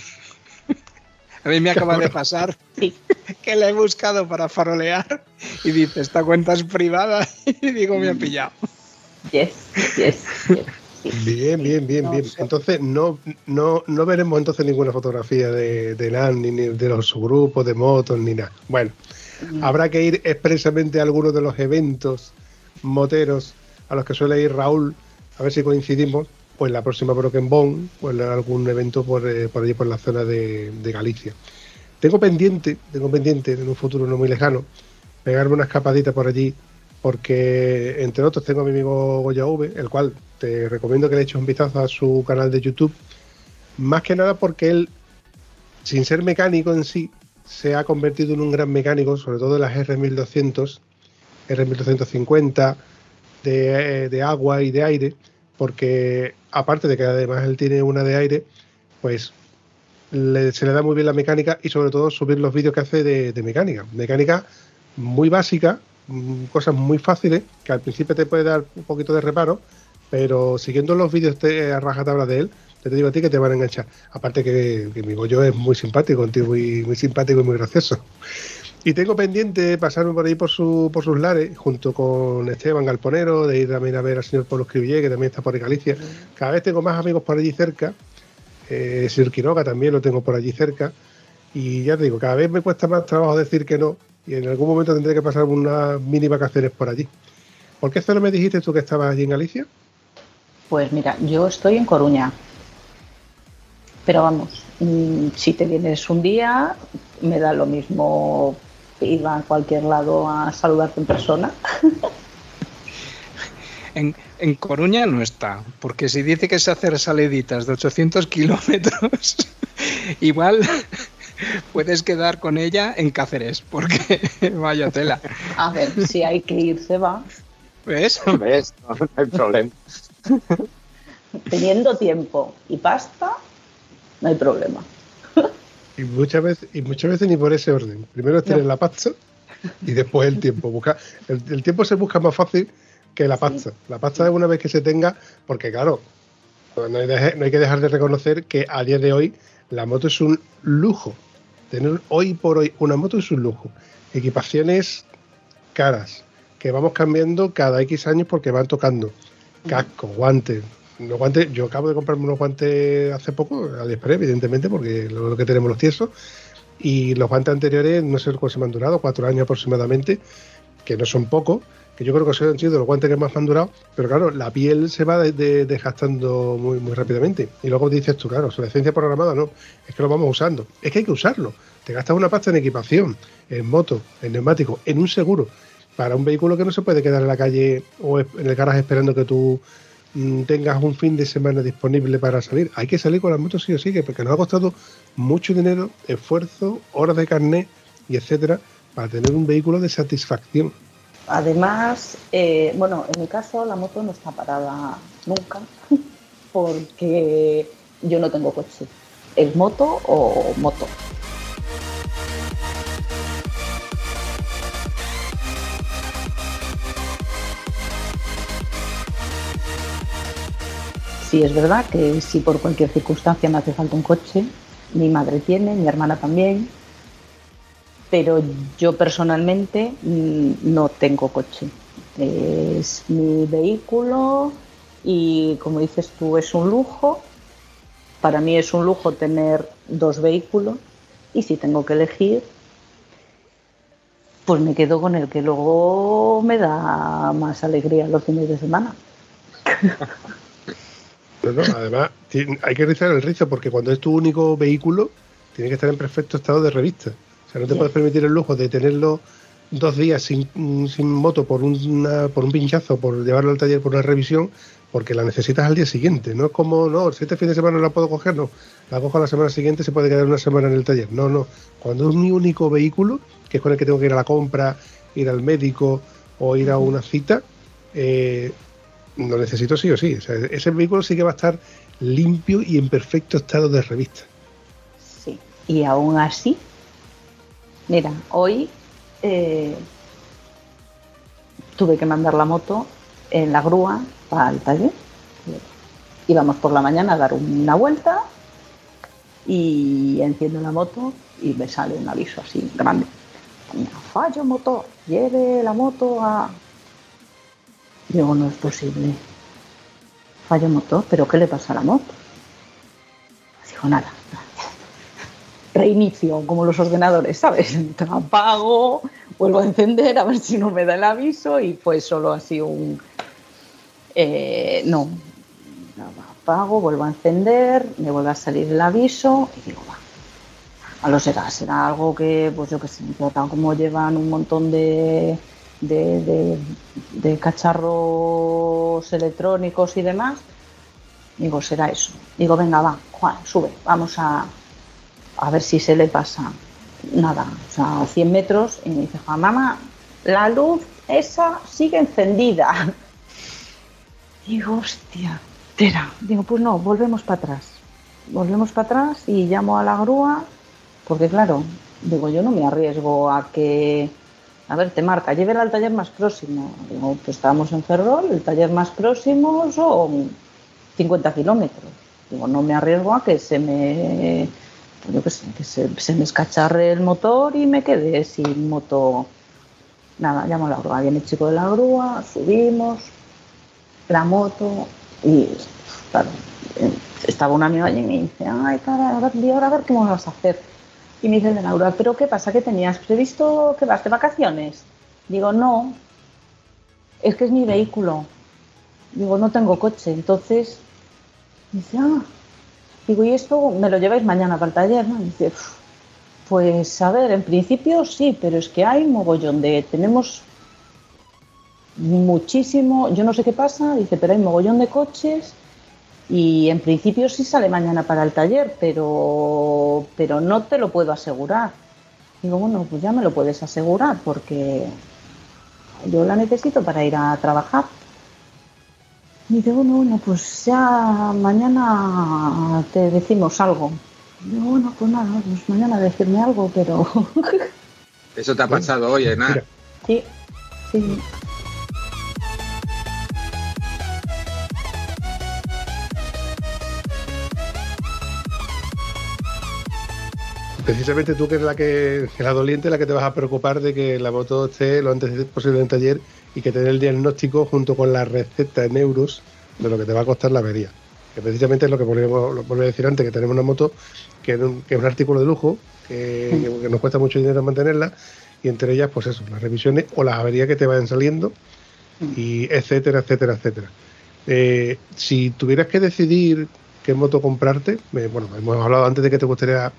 A mí me acaba de pasar Sí. que la he buscado para farolear y dice, esta cuenta es privada y digo, me ha pillado. Yes, yes, yes. sí. Bien, bien, bien, No bien. Entonces no, no, no veremos entonces ninguna fotografía de, de LAN, ni, ni de los subgrupos, de motos, ni nada. Bueno, habrá que ir expresamente a algunos de los eventos moteros a los que suele ir Raúl, a ver si coincidimos, pues la próxima Broken Bone, en algún evento por, eh, por allí por la zona de, de Galicia. Tengo pendiente, tengo pendiente en un futuro no muy lejano, pegarme una escapadita por allí, porque entre otros tengo a mi amigo Goya V, el cual te recomiendo que le eches un vistazo a su canal de YouTube, más que nada porque él, sin ser mecánico en sí, se ha convertido en un gran mecánico, sobre todo en las R1200, R1250, de, de agua y de aire, porque aparte de que además él tiene una de aire, pues le- se le da muy bien la mecánica y sobre todo subir los vídeos que hace de, mecánica. Mecánica muy básica, mm, cosas muy fáciles, que al principio te puede dar un poquito de reparo, pero siguiendo los vídeos de, a rajatabla de él, te digo a ti que te van a enganchar. Aparte que, que mi Goyo es muy simpático, un tío muy, muy simpático y muy gracioso. Y tengo pendiente pasarme por ahí por, su, por sus lares, junto con Esteban Galponero, de ir también a ver al señor Pablo Escribillé, que también está por Galicia. Cada vez tengo más amigos por allí cerca. Eh, señor Quiroga también lo tengo por allí cerca. Y ya te digo, cada vez me cuesta más trabajo decir que no. Y en algún momento tendré que pasar unas mini vacaciones por allí. ¿Por qué solo me dijiste tú que estabas allí en Galicia? Pues mira, yo estoy en Coruña. Pero vamos, mm, si te vienes un día, me da lo mismo ir a cualquier lado a saludarte en persona. En, en Coruña no está, porque si dice que se hacer saliditas de 800 kilómetros, igual puedes quedar con ella en Cáceres, porque vaya tela. A ver, si hay que ir, se va. ¿Ves? ¿Ves? No, no hay problema. Teniendo tiempo y pasta, no hay problema. Y muchas veces, y muchas veces ni por ese orden. Primero es tener No. la pasta y después el tiempo. Busca, el, el tiempo se busca más fácil que la pasta. La pasta es una vez que se tenga, porque claro, no hay, no hay que dejar de reconocer que a día de hoy la moto es un lujo. Tener hoy por hoy una moto es un lujo. Equipaciones caras, que vamos cambiando cada X años porque van tocando. Cascos, guantes. Los guantes, yo acabo de comprarme unos guantes hace poco, a AliExpress, evidentemente, porque lo, lo que tenemos los tiesos. Y los guantes anteriores, no sé cuánto se han durado, cuatro años aproximadamente, que no son pocos, que yo creo que son sido los guantes que más han durado, pero claro, la piel se va de- de- desgastando muy, muy rápidamente. Y luego dices tú, claro, obsolescencia programada, no, es que lo vamos usando. Es que hay que usarlo. Te gastas una pasta en equipación, en moto, en neumático, en un seguro, para un vehículo que no se puede quedar en la calle o en el garaje esperando que tú tengas un fin de semana disponible para salir. Hay que salir con las motos sí o sí, que- porque nos ha costado mucho dinero, esfuerzo, horas de carnet y etcétera, para tener un vehículo de satisfacción. Además, eh, bueno, en mi caso la moto no está parada nunca porque yo no tengo coche. ¿Es moto o moto? Sí, es verdad que si por cualquier circunstancia me hace falta un coche, mi madre tiene, mi hermana también, pero yo personalmente mm, no tengo coche. Es mi vehículo y como dices tú es un lujo. Para mí es un lujo tener dos vehículos y si tengo que elegir, pues me quedo con el que luego me da más alegría los fines de semana. No, no, además, hay que rizar el rizo porque cuando es tu único vehículo, tiene que estar en perfecto estado de revista. O sea, no te puedes permitir el lujo de tenerlo dos días sin, sin moto por, una, por un pinchazo, por llevarlo al taller por una revisión, porque la necesitas al día siguiente. No es como, no, si este fin de semana no la puedo coger, no. La cojo la semana siguiente, se puede quedar una semana en el taller. No, no. Cuando es mi único vehículo, que es con el que tengo que ir a la compra, ir al médico o ir a una cita, eh, lo necesito sí o sí. Ese vehículo sí que va a estar limpio y en perfecto estado de revista. Sí. Y aún así, mira, hoy eh, tuve que mandar la moto en la grúa para el taller. Íbamos por la mañana a dar una vuelta y enciendo la moto y me sale un aviso así grande. Fallo motor, lleve la moto a... Digo, no es posible. Fallo motor, pero ¿qué le pasa a la moto? Digo, nada, reinicio, como los ordenadores, ¿sabes? Apago, vuelvo a encender a ver si no me da el aviso y pues solo así un... eh, no, apago, vuelvo a encender, me vuelve a salir el aviso y digo, va, a lo será, será algo que, pues yo que sé, tal como llevan un montón de, de, cacharros electrónicos y demás, digo, será eso. Digo, venga, va, Juan, sube, vamos a, a ver si se le pasa. Nada, o sea, 100 metros y me dice, Juan, mamá, la luz esa sigue encendida. Digo, hostia, tera. Digo, pues no, volvemos para atrás. Volvemos para atrás y llamo a la grúa, porque claro, digo, yo no me arriesgo a que, a ver, te marca, llévela al taller más próximo. Digo, pues estábamos en Ferrol, el taller más próximo son 50 kilómetros. Digo, no me arriesgo a que se me pues yo qué sé, que se, me escacharre el motor y me quedé sin moto. Nada, llamo a la grúa. Viene el chico de la grúa, subimos, la moto y, claro, eh, estaba una amiga allí y me dice, ay, cara, a ver, ahora a ver qué me vas a hacer. Y me dice de la grúa, ¿pero qué pasa? ¿Qué tenías previsto que vas de vacaciones? Digo, no, es que es mi vehículo. Digo, no tengo coche. Entonces, dice, ah, digo, ¿y esto me lo lleváis mañana para el taller? ¿no? Dice, "Uf, pues a ver, en principio sí, pero es que hay mogollón de, tenemos muchísimo, yo no sé qué pasa, dice, pero hay mogollón de coches y en principio sí sale mañana para el taller, pero, pero no te lo puedo asegurar. Digo, bueno, pues ya me lo puedes asegurar porque yo la necesito para ir a trabajar. Y dice, bueno, bueno, pues ya mañana te decimos algo. Digo, bueno, pues nada, pues mañana decirme algo, pero Eso te ha pasado hoy, Enar. Sí, sí. Precisamente tú que eres la que, que la doliente, la que te vas a preocupar de que la moto esté lo antes posible en taller y que te dé el diagnóstico junto con la receta en euros de lo que te va a costar la avería. Que precisamente es lo que volvemos, a decir antes, que tenemos una moto que es un, que es un artículo de lujo, que, que nos cuesta mucho dinero mantenerla, y entre ellas, pues eso, las revisiones o las averías que te vayan saliendo, y etcétera, etcétera, etcétera. Eh, si tuvieras que decidir qué moto comprarte, eh, bueno, hemos hablado antes de que te gustaría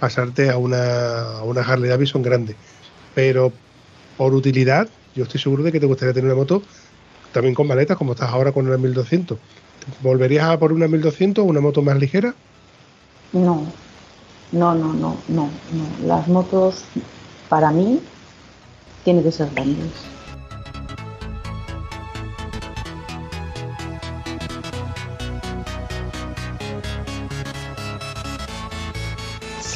pasarte a una, a una Harley Davidson grande, pero por utilidad, yo estoy seguro de que te gustaría tener una moto también con maletas, como estás ahora con una 1200. ¿Volverías a por una 1200 o una moto más ligera? No, no, no, no, no, no. Las motos, para mí, tienen que ser grandes.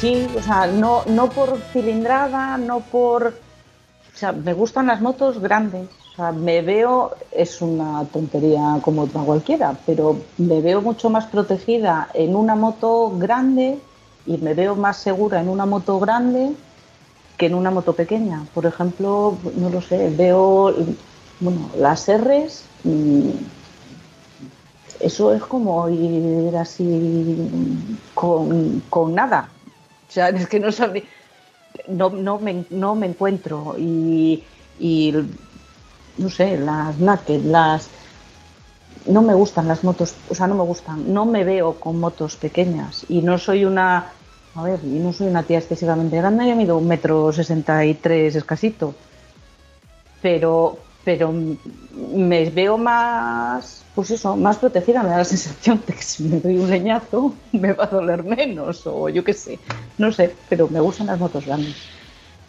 Sí, o sea, no, no por cilindrada, no por... O sea, me gustan las motos grandes. O sea, me veo, es una tontería como otra cualquiera, pero me veo mucho más protegida en una moto grande y me veo más segura en una moto grande que en una moto pequeña. Por ejemplo, no lo sé, veo, bueno, las R's, mm, eso es como ir así con, con nada. O sea, es que no sabía, no, no, me, no me encuentro. Y, y no sé, las naked, las no me gustan las motos, o sea, no me gustan, no me veo con motos pequeñas. Y no soy una, a ver, y no soy una tía excesivamente grande, yo mido un metro sesenta y tres escasito, pero, pero me veo más, pues eso, más protegida, me da la sensación de que si me doy un leñazo me va a doler menos o yo qué sé, no sé, pero me gustan las motos grandes.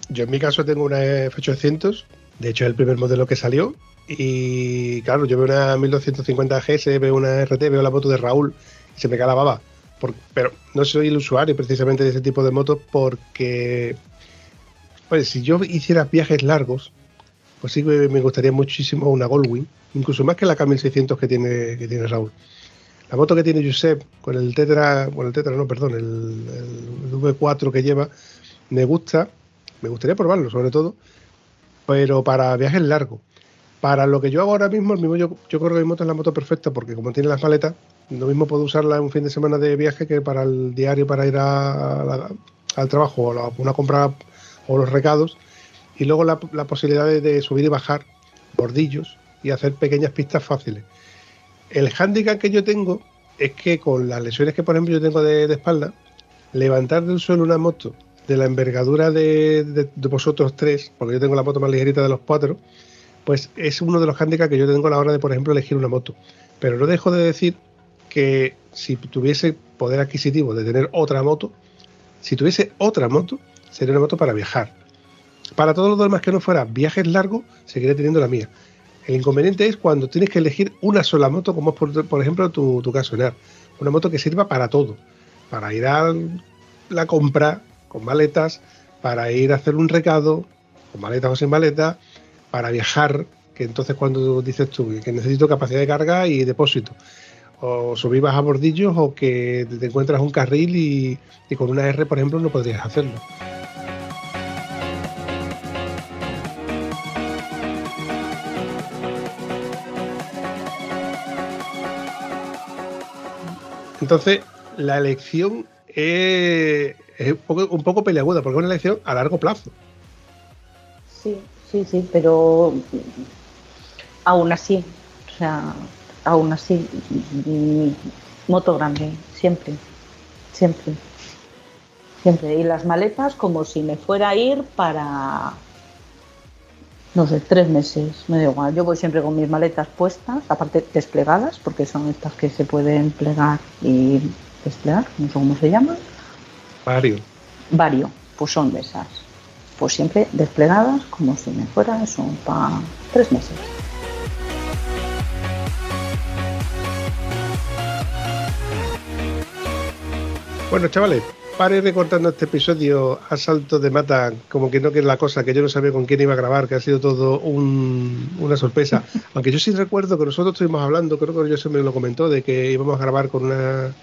Yo en mi caso tengo una F800, de hecho es el primer modelo que salió. Y claro, yo veo una 1250 GS, veo una RT, veo la moto de Raúl y se me cae la baba. Por- pero no soy el usuario precisamente de ese tipo de motos porque, pues si yo hiciera viajes largos, pues sí que me gustaría muchísimo una Goldwing, incluso más que la K1600 que tiene, que tiene Raúl. La moto que tiene Josep con el Tetra, bueno, el Tetra no, perdón, el, el V4 que lleva, me gusta, me gustaría probarlo sobre todo, pero para viajes largos. Para lo que yo hago ahora mismo, el mismo yo, yo creo que mi moto es la moto perfecta porque como tiene las maletas, lo mismo puedo usarla en un fin de semana de viaje que para el diario para ir a al trabajo o la- una compra o los recados. Y luego la, posibilidad de, subir y bajar bordillos y hacer pequeñas pistas fáciles. El hándicap que yo tengo es que con las lesiones que por ejemplo yo tengo de, espalda, levantar del suelo una moto de la envergadura de, de- de vosotros tres, porque yo tengo la moto más ligerita de los cuatro, pues es uno de los hándicaps que yo tengo a la hora de, por ejemplo, elegir una moto. Pero no dejo de decir que si tuviese poder adquisitivo de tener otra moto, si tuviese otra moto, sería una moto para viajar. Para todo lo demás que no fuera viajes largos, seguiré teniendo la mía. El inconveniente es cuando tienes que elegir una sola moto, como es por, ejemplo tu, tu caso. Una moto que sirva para todo. Para ir a la compra con maletas, para ir a hacer un recado con maletas o sin maletas, para viajar, que entonces cuando dices tú que necesito capacidad de carga y depósito, o subibas a bordillos o que te encuentras un carril y, y con una R, por ejemplo, no podrías hacerlo. Entonces, la elección es, un, poco, un poco peleaguda, porque es una elección a largo plazo. Sí, sí, sí, pero aún así, o sea, aún así, mm, moto grande, siempre, siempre, siempre. Y las maletas como si me fuera a ir para, no sé, tres meses, me da igual. Yo voy siempre con mis maletas puestas, aparte desplegadas, porque son estas que se pueden plegar y desplegar, no sé cómo se llaman. Vario. Vario, pues son de esas. Pues siempre desplegadas como si me fuera, son para tres meses. Bueno, chavales, para ir recortando este episodio a salto de mata, como que no que es la cosa, que yo no sabía con quién iba a grabar, que ha sido todo un- una sorpresa. Aunque yo sí recuerdo que nosotros estuvimos hablando, creo que yo se me lo comentó, de que íbamos a grabar con una,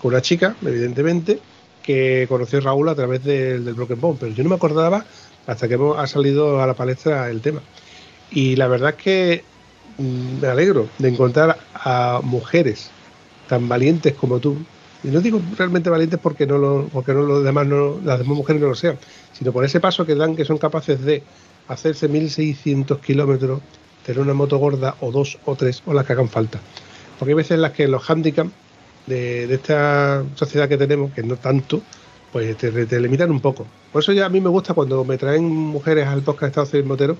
con una chica, evidentemente, que conoció Raúl a través del, del Broken Bone, pero yo no me acordaba hasta que hemos- ha salido a la palestra el tema. Y la verdad es que mm, me alegro de encontrar a mujeres tan valientes como tú. Y no digo realmente valientes porque no lo, porque no los demás no, las demás mujeres no lo sean, sino por ese paso que dan que son capaces de hacerse 1600 kilómetros, tener una moto gorda o dos o tres o las que hagan falta. Porque hay veces en las que los handicaps de, de esta sociedad que tenemos, que no tanto, pues te, te limitan un poco. Por eso ya a mí me gusta cuando me traen mujeres al podcast de Estado Civil Motero,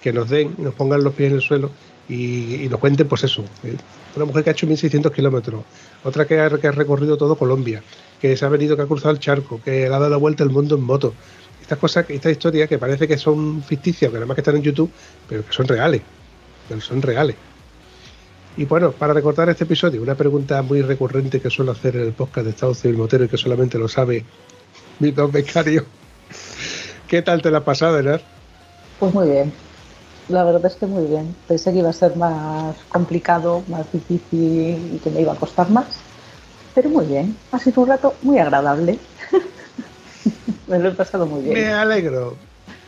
que nos den, nos pongan los pies en el suelo y, y nos cuenten, pues eso. eh, Una mujer que ha hecho 1600 kilómetros, otra que ha, recorrido todo Colombia, que se ha venido, que ha cruzado el charco, que le ha dado la vuelta al mundo en moto. Estas cosas, estas historias que parece que son ficticias, que además que están en YouTube, pero que son reales. Pero son reales. Y bueno, para recortar este episodio, una pregunta muy recurrente que suelo hacer en el podcast de Estado Civil Motero y que solamente lo sabe mi don becario. ¿Qué tal te la has pasado? Pues muy bien. La verdad es que muy bien. Pensé que iba a ser más complicado, más difícil y que me iba a costar más. Pero muy bien. Ha sido un rato muy agradable. me lo he pasado muy Me bien. alegro.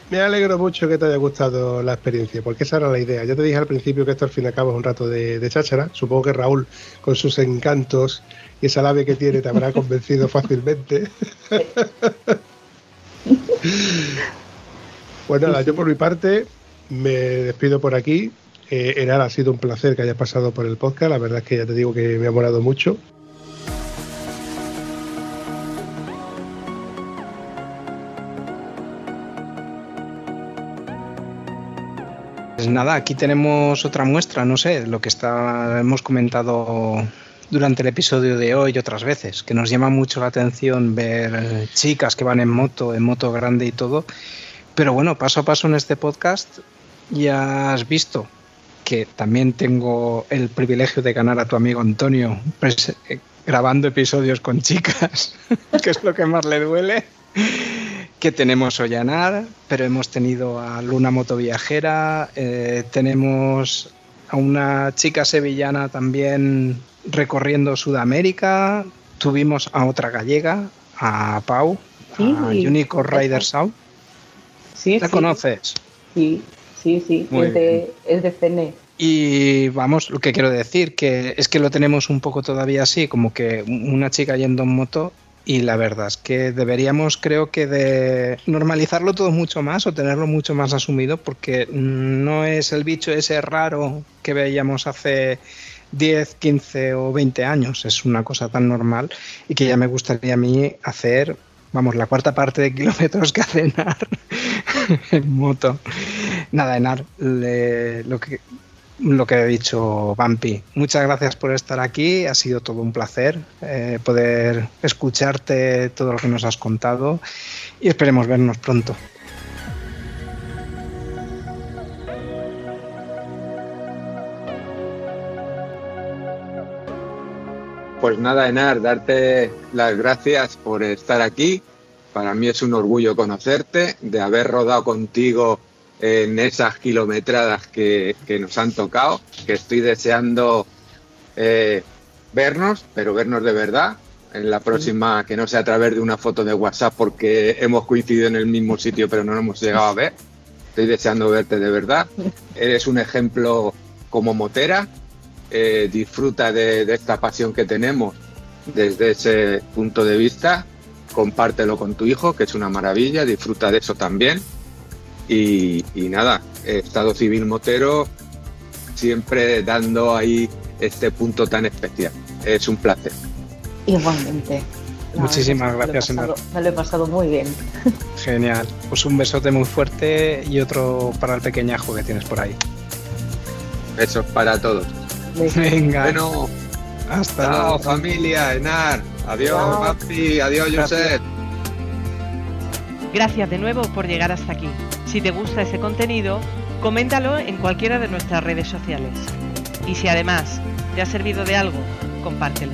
Me alegro mucho que te haya gustado la experiencia, porque esa era la idea. Ya te dije al principio que esto al fin y al cabo es un rato de, de cháchara. Supongo que Raúl, con sus encantos y esa labia que tiene, te habrá convencido fácilmente. Pues nada, yo por mi parte me despido por aquí. Eh, Enar, ha sido un placer que hayas pasado por el podcast. La verdad es que ya te digo que me ha molado mucho. Pues nada, aquí tenemos otra muestra, no sé, lo que está, hemos comentado durante el episodio de hoy otras veces, que nos llama mucho la atención ver chicas que van en moto, en moto grande y todo. Pero bueno, paso a paso en este podcast ya has visto que también tengo el privilegio de ganar a tu amigo Antonio pres- eh, grabando episodios con chicas, que es lo que más le duele que tenemos Ollanar, pero hemos tenido a Luna Motoviajera, eh, tenemos a una chica sevillana también recorriendo Sudamérica, tuvimos a otra gallega, a Pau, Sí, a Unicorn Rider Sound. Sí, ¿La sí, conoces? Sí, sí, sí. Muy Es de, es de CNE. Y vamos, lo que quiero decir, que es que lo tenemos un poco todavía así, como que una chica yendo en moto y la verdad es que deberíamos creo que de normalizarlo todo mucho más o tenerlo mucho más asumido porque no es el bicho ese raro que veíamos hace 10, 15 o 20 años, es una cosa tan normal y que ya me gustaría a mí hacer, vamos, la cuarta parte de kilómetros que hace Enar en moto. Nada, Enar, le- lo que lo que he dicho Vampi. Muchas gracias por estar aquí, ha sido todo un placer eh, poder escucharte todo lo que nos has contado y esperemos vernos pronto. Pues nada, Enar, darte las gracias por estar aquí. Para mí es un orgullo conocerte, de haber rodado contigo en esas kilometradas que, que nos han tocado, que estoy deseando eh, vernos, pero vernos de verdad. En la próxima, que no sea a través de una foto de WhatsApp, porque hemos coincidido en el mismo sitio, pero no nos hemos llegado a ver. Estoy deseando verte de verdad. Eres un ejemplo como motera. Eh, disfruta de, de esta pasión que tenemos desde ese punto de vista. Compártelo con tu hijo, que es una maravilla. Disfruta de eso también. Y, y nada, Estado Civil Motero siempre dando ahí este punto tan especial. Es un placer. Igualmente. La Muchísimas gracias, me lo pasado- Me lo he pasado muy bien. Genial. Pues un besote muy fuerte y otro para el pequeñajo que tienes por ahí. Besos para todos. Venga, Bueno, hasta chao luego. familia, Enar. Adiós, Chao. papi. Adiós. Josep. Gracias de nuevo por llegar hasta aquí. Si te gusta ese contenido, coméntalo en cualquiera de nuestras redes sociales. Y si además te ha servido de algo, compártelo.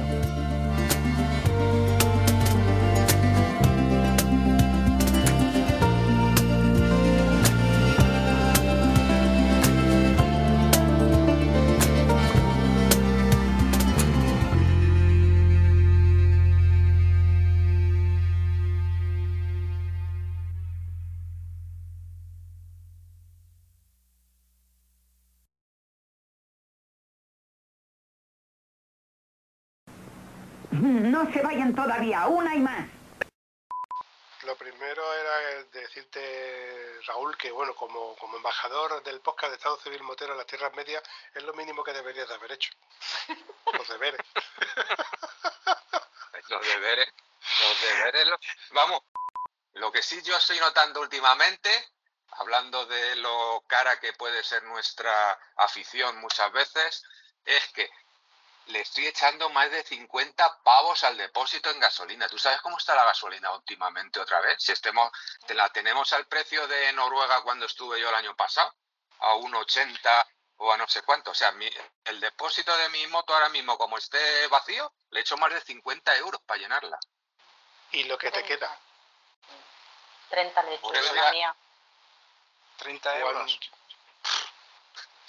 No se vayan todavía, una y más. Lo primero era decirte, Raúl, que bueno, como, como embajador del podcast de Estado Civil Motero en las Tierras Medias, es lo mínimo que deberías de haber hecho. Los deberes. Los deberes, los deberes, los- vamos. Lo que sí yo estoy notando últimamente, hablando de lo cara que puede ser nuestra afición muchas veces, es que le estoy echando más de 50 pavos al depósito en gasolina. ¿Tú sabes cómo está la gasolina últimamente otra vez? Si estemos, te la tenemos al precio de Noruega cuando estuve yo el año pasado, a 1,80 o a no sé cuánto. O sea, mi- el depósito de mi moto ahora mismo, como esté vacío, le echo más de 50 euros para llenarla. Y lo que te queda. 30 le echo Por eso yo ya- la mía. 30 Cuando- euros.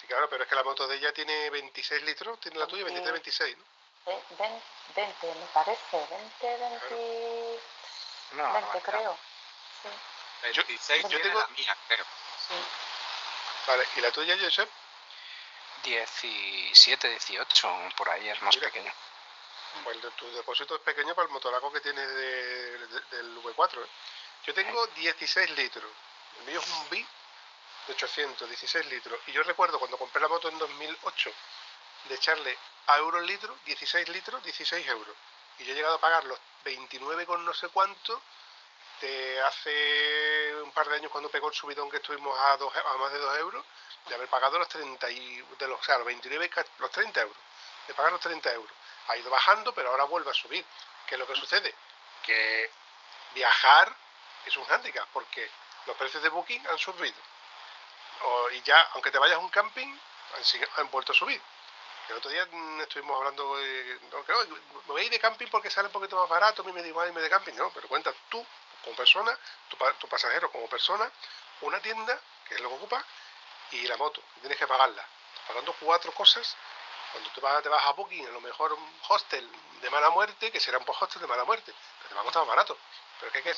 Claro, pero es que la moto de ella tiene 26 litros, tiene la tuya 23, 26, ¿no? Ve- ven- 20, me parece. 20, 20, No, 20 no, creo. Sí, 26 yo tiene tengo- la mía, creo. sí. Vale, ¿y la tuya, Josep? 17, 18, por ahí es más Mira. pequeño. Pues el- tu depósito es pequeño para el motoraco que tienes de- de- del V4. ¿eh? Yo tengo 16 litros. El mío es un B de 800, 16 litros. Y yo recuerdo cuando compré la moto en 2008 de echarle a euro el litro, 16 litros, 16 euros. Y yo he llegado a pagar los 29 con no sé cuánto de hace un par de años cuando pegó el subidón que estuvimos a, dos, a más de 2 euros, de haber pagado los 30 y, de los, o sea, los 29, ca- los 30 euros, de pagar los 30 euros. Ha ido bajando, pero ahora vuelve a subir. ¿Qué es lo que sucede? Que viajar es un hándicap, porque los precios de booking han subido. O- y ya, aunque te vayas a un camping, han, han vuelto a subir. El otro día mm, estuvimos hablando de. "Oye, me voy a ir de camping porque sale un poquito más barato, a mí me da igual irme de camping. No, pero cuenta tú, como persona, tu, tu pasajero como persona, una tienda, que es lo que ocupa, y la moto, que tienes que pagarla. Estás pagando cuatro cosas. Cuando tú vas, te vas a Booking, a lo mejor un hostel de mala muerte, que será un hostel de mala muerte, pero te va a costar más barato. Pero es que hay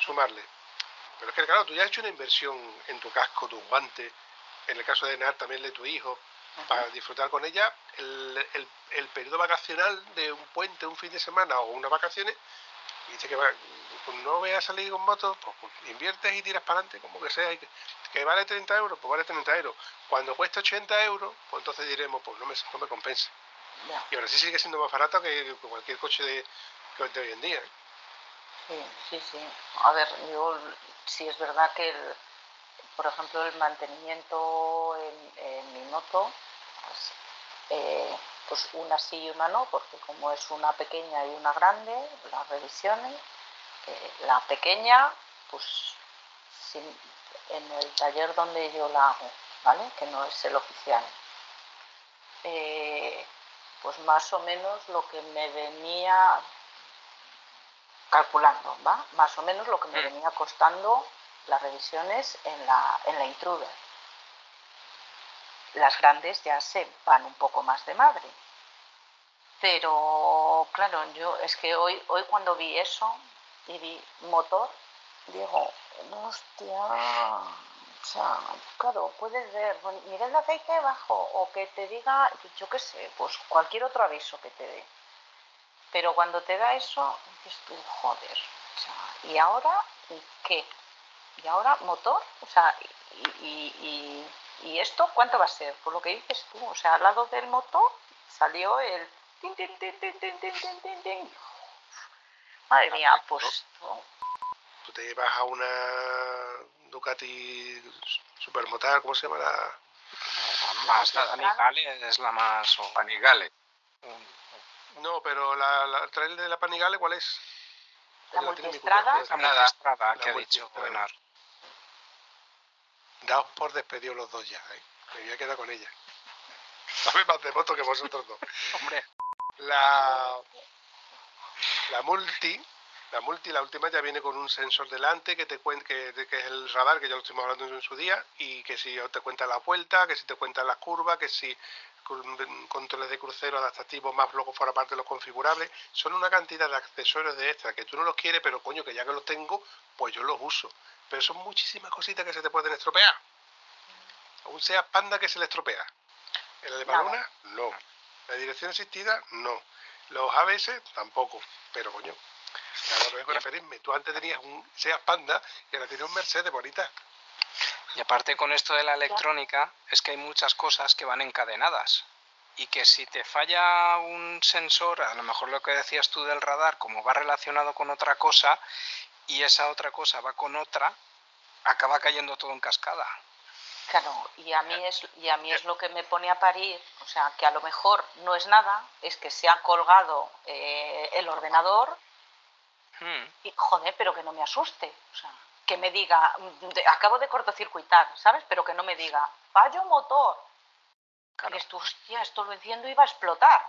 sumarle. Pero es que, claro, tú ya has hecho una inversión en tu casco, tus guantes, en el caso de Nar también de tu hijo, para disfrutar con ella el, el, el periodo vacacional de un puente, un fin de semana o unas vacaciones, y dice que va, pues no voy a salir con moto, pues, pues inviertes y tiras para adelante, como que sea, y que, que vale 30 euros, pues vale 30 euros. Cuando cuesta 80 euros, pues entonces diremos, pues no me, no me compensa. Y ahora sí sigue siendo más barato que cualquier coche de, de hoy en día. ¿eh? Sí, sí, sí. A ver, yo sí es verdad que, el- por ejemplo, el mantenimiento en, en mi moto, pues, eh, pues una sí y una no, porque como es una pequeña y una grande, las revisiones, eh, la pequeña, pues sin- en el taller donde yo la hago, ¿vale? Que no es el oficial. Eh, pues más o menos lo que me venía calculando, ¿va? Más o menos lo que me Mm. venía costando las revisiones en la, en la intruder. Las grandes ya se van un poco más de madre. Pero claro, yo es que hoy, hoy cuando vi eso y vi motor, digo, hostia, o sea, claro, puedes ver nivel de aceite bajo o que te diga, yo qué sé, pues cualquier otro aviso que te dé. Pero cuando te da eso, dices tú, joder, o sea, ¿y ahora qué? ¿Y ahora motor? O sea, y, y, esto cuánto va a ser? Por lo que dices tú, o sea, al lado del motor salió el... Tin, tin, tin, Madre mía, pues... No. Tú te llevas a una Ducati Supermotar, ¿cómo se llama la...? Más, la es la más... Danigale. No, pero la, la el trail de la Panigale, ¿cuál es? La mi multiestrada. La multistrada que La ha dicho. Benar. Daos por despedido los dos ya, ¿eh? Me voy a quedar con ella. Sabe más de moto que vosotros dos. Hombre, La, la multi, la multi, la última ya viene con un sensor delante que te cuenta que, que es el radar, que ya lo estuvimos hablando en su día, y que si te cuenta la vuelta, que si te cuenta las curvas, que si controles de crucero adaptativos más luego fuera parte de los configurables, son una cantidad de accesorios de extra que tú no los quieres, pero coño, que ya que los tengo, pues yo los uso. Pero son muchísimas cositas que se te pueden estropear. Un Seat Panda que se le estropea. ¿El de Nada. Baluna? No. ¿La dirección asistida? No. Los ABS? Tampoco. Pero coño, no vengo a referirme. Tú antes tenías un Seat Panda y ahora tienes un Mercedes bonita. Y aparte con esto de la electrónica, es que hay muchas cosas que van encadenadas. Y que si te falla un sensor, a lo mejor lo que decías tú del radar, como va relacionado con otra cosa, y esa otra cosa va con otra, acaba cayendo todo en cascada. Claro, y a mí es y a mí es lo que me pone a parir, o sea, que a lo mejor no es nada, es que se ha colgado eh, el ordenador Hmm. y joder, pero que no me asuste, o sea, que me diga, mm, de- acabo de cortocircuitar, ¿sabes? Pero que no me diga, fallo motor. Claro. Y esto, hostia, esto lo enciendo y va a explotar.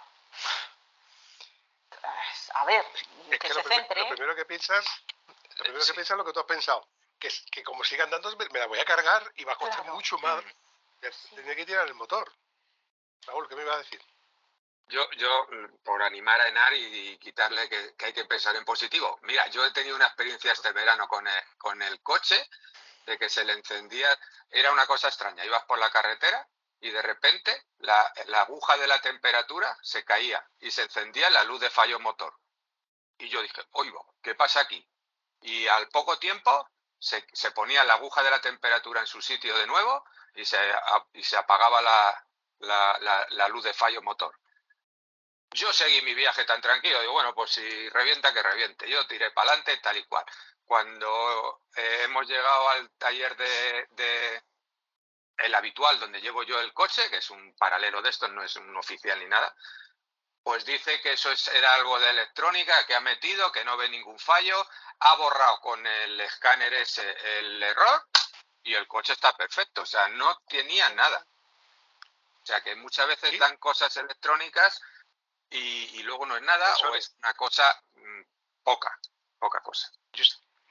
Es- A ver, Es que que se lo, prim- centre. lo primero que piensas, lo primero Sí. que piensas es lo que tú has pensado. Que, es- que como sigan dando, me la voy a cargar y va a costar Claro. mucho más. Mm. Tendré que tirar el motor. Raúl, ¿qué me ibas a decir? Yo, yo, mm, por animar a Enar y, quitarle que, hay que pensar en positivo. Mira, yo he tenido una experiencia este verano con el, con el coche, de que se le encendía, era una cosa extraña. Ibas por la carretera y de repente la, la aguja de la temperatura se caía y se encendía la luz de fallo motor. Y yo dije, oigo, ¿qué pasa aquí? Y al poco tiempo se, se ponía la aguja de la temperatura en su sitio de nuevo y se, y se apagaba la- la- la luz de fallo motor. Yo seguí mi viaje tan tranquilo, digo, bueno, pues si revienta, que reviente. Yo tiré para adelante tal y cual. Cuando eh, hemos llegado al taller de, de- el habitual donde llevo yo el coche, que es un paralelo de esto, no es un oficial ni nada, pues dice que eso es- era algo de electrónica que ha metido, que no ve ningún fallo, ha borrado con el escáner ese el error y el coche está perfecto, o sea, no tenía nada. O sea, que muchas veces Sí. dan cosas electrónicas y, y luego no es nada o es una cosa mm, poca, poca cosa.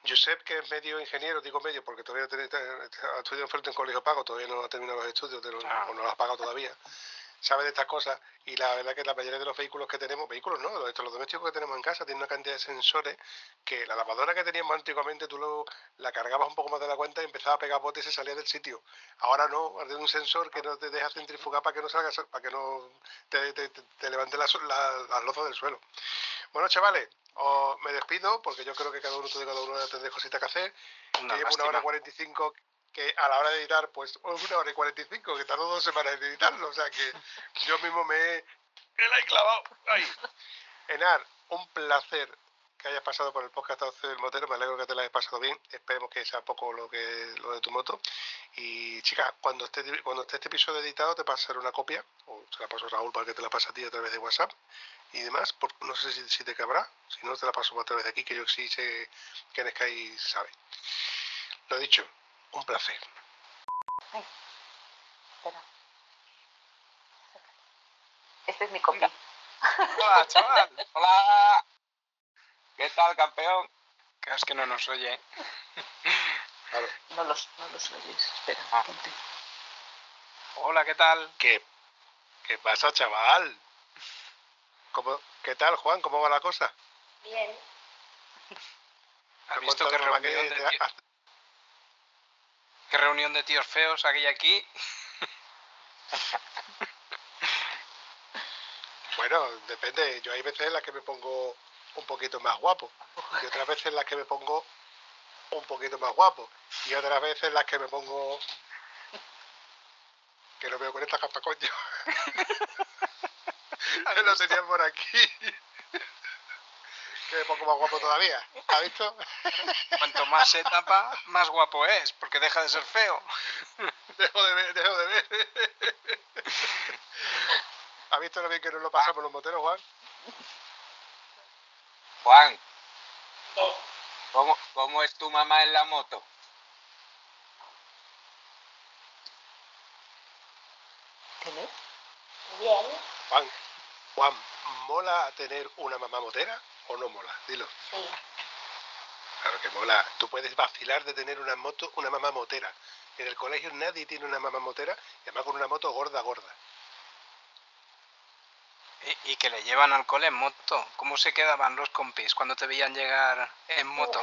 Josep, que es medio ingeniero, digo medio porque todavía ha estudiado fuerte en colegio pago, todavía no ha terminado los estudios, de los- Ah. o no los ha pagado todavía. Sabe de estas cosas y la verdad que la mayoría de los vehículos que tenemos, vehículos no, los, domésticos que tenemos en casa tienen una cantidad de sensores que la lavadora que teníamos antiguamente tú lo, la cargabas un poco más de la cuenta y empezaba a pegar botes y se salía del sitio. Ahora no, ahora tiene un sensor que no te deja centrifugar para que no salga, para que no te, te, te- levante las la, las lozas del suelo. Bueno, chavales, os- me despido porque yo creo que cada uno de cada uno tendré cositas que hacer. Una que llevo una hora y 45 que a la hora de editar, pues una hora y 45, que tardó dos semanas en editarlo. O sea que yo mismo me he, me la he clavado ahí. Enar, un placer que hayas pasado por el podcast del Motero. Me alegro que te la hayas pasado bien. Esperemos que sea poco lo que lo de tu moto. Y chica, cuando esté, cuando esté este episodio editado, te pasaré una copia, o se la paso a Raúl para que te la pase a ti a través de WhatsApp y demás. por- no sé si, si te cabrá, si no te la paso a través de aquí, que yo sí sé que en Sky sabe. Lo dicho, un placer. Espera. Este es mi copia. Hola, chaval. Hola, ¿qué tal, campeón? Es que no nos oye. Claro. No los, no los oyes. Espera, Ah. ponte. Hola, ¿qué tal? ¿Qué, ¿Qué pasa, chaval? ¿Cómo- ¿Qué tal, Juan? ¿Cómo va la cosa? Bien. ¿Has ¿Te visto que reunión, de qué reunión de tíos feos aquí y aquí? Bueno, depende. Yo hay veces en las que me pongo un poquito más guapo y otras veces en las que me pongo un poquito más guapo y otras veces en las que me pongo que no veo con esta capa coño. lo tenía por aquí. Que me pongo más guapo todavía. ¿Has visto? Cuanto más se tapa, más guapo es, porque deja de ser feo. Dejo de ver, dejo de ver. ¿Has visto lo bien que nos lo pasamos los moteros, Juan? Juan. ¿cómo, ¿cómo es tu mamá en la moto? ¿Qué? Bien. Juan, Juan, ¿mola tener una mamá motera o no mola? Dilo. Sí. Claro que mola. Tú puedes vacilar de tener una moto, una mamá motera. En el colegio nadie tiene una mamá motera y además con una moto gorda, gorda. Y, y que le llevan al cole en moto. ¿Cómo se quedaban los compis cuando te veían llegar en moto?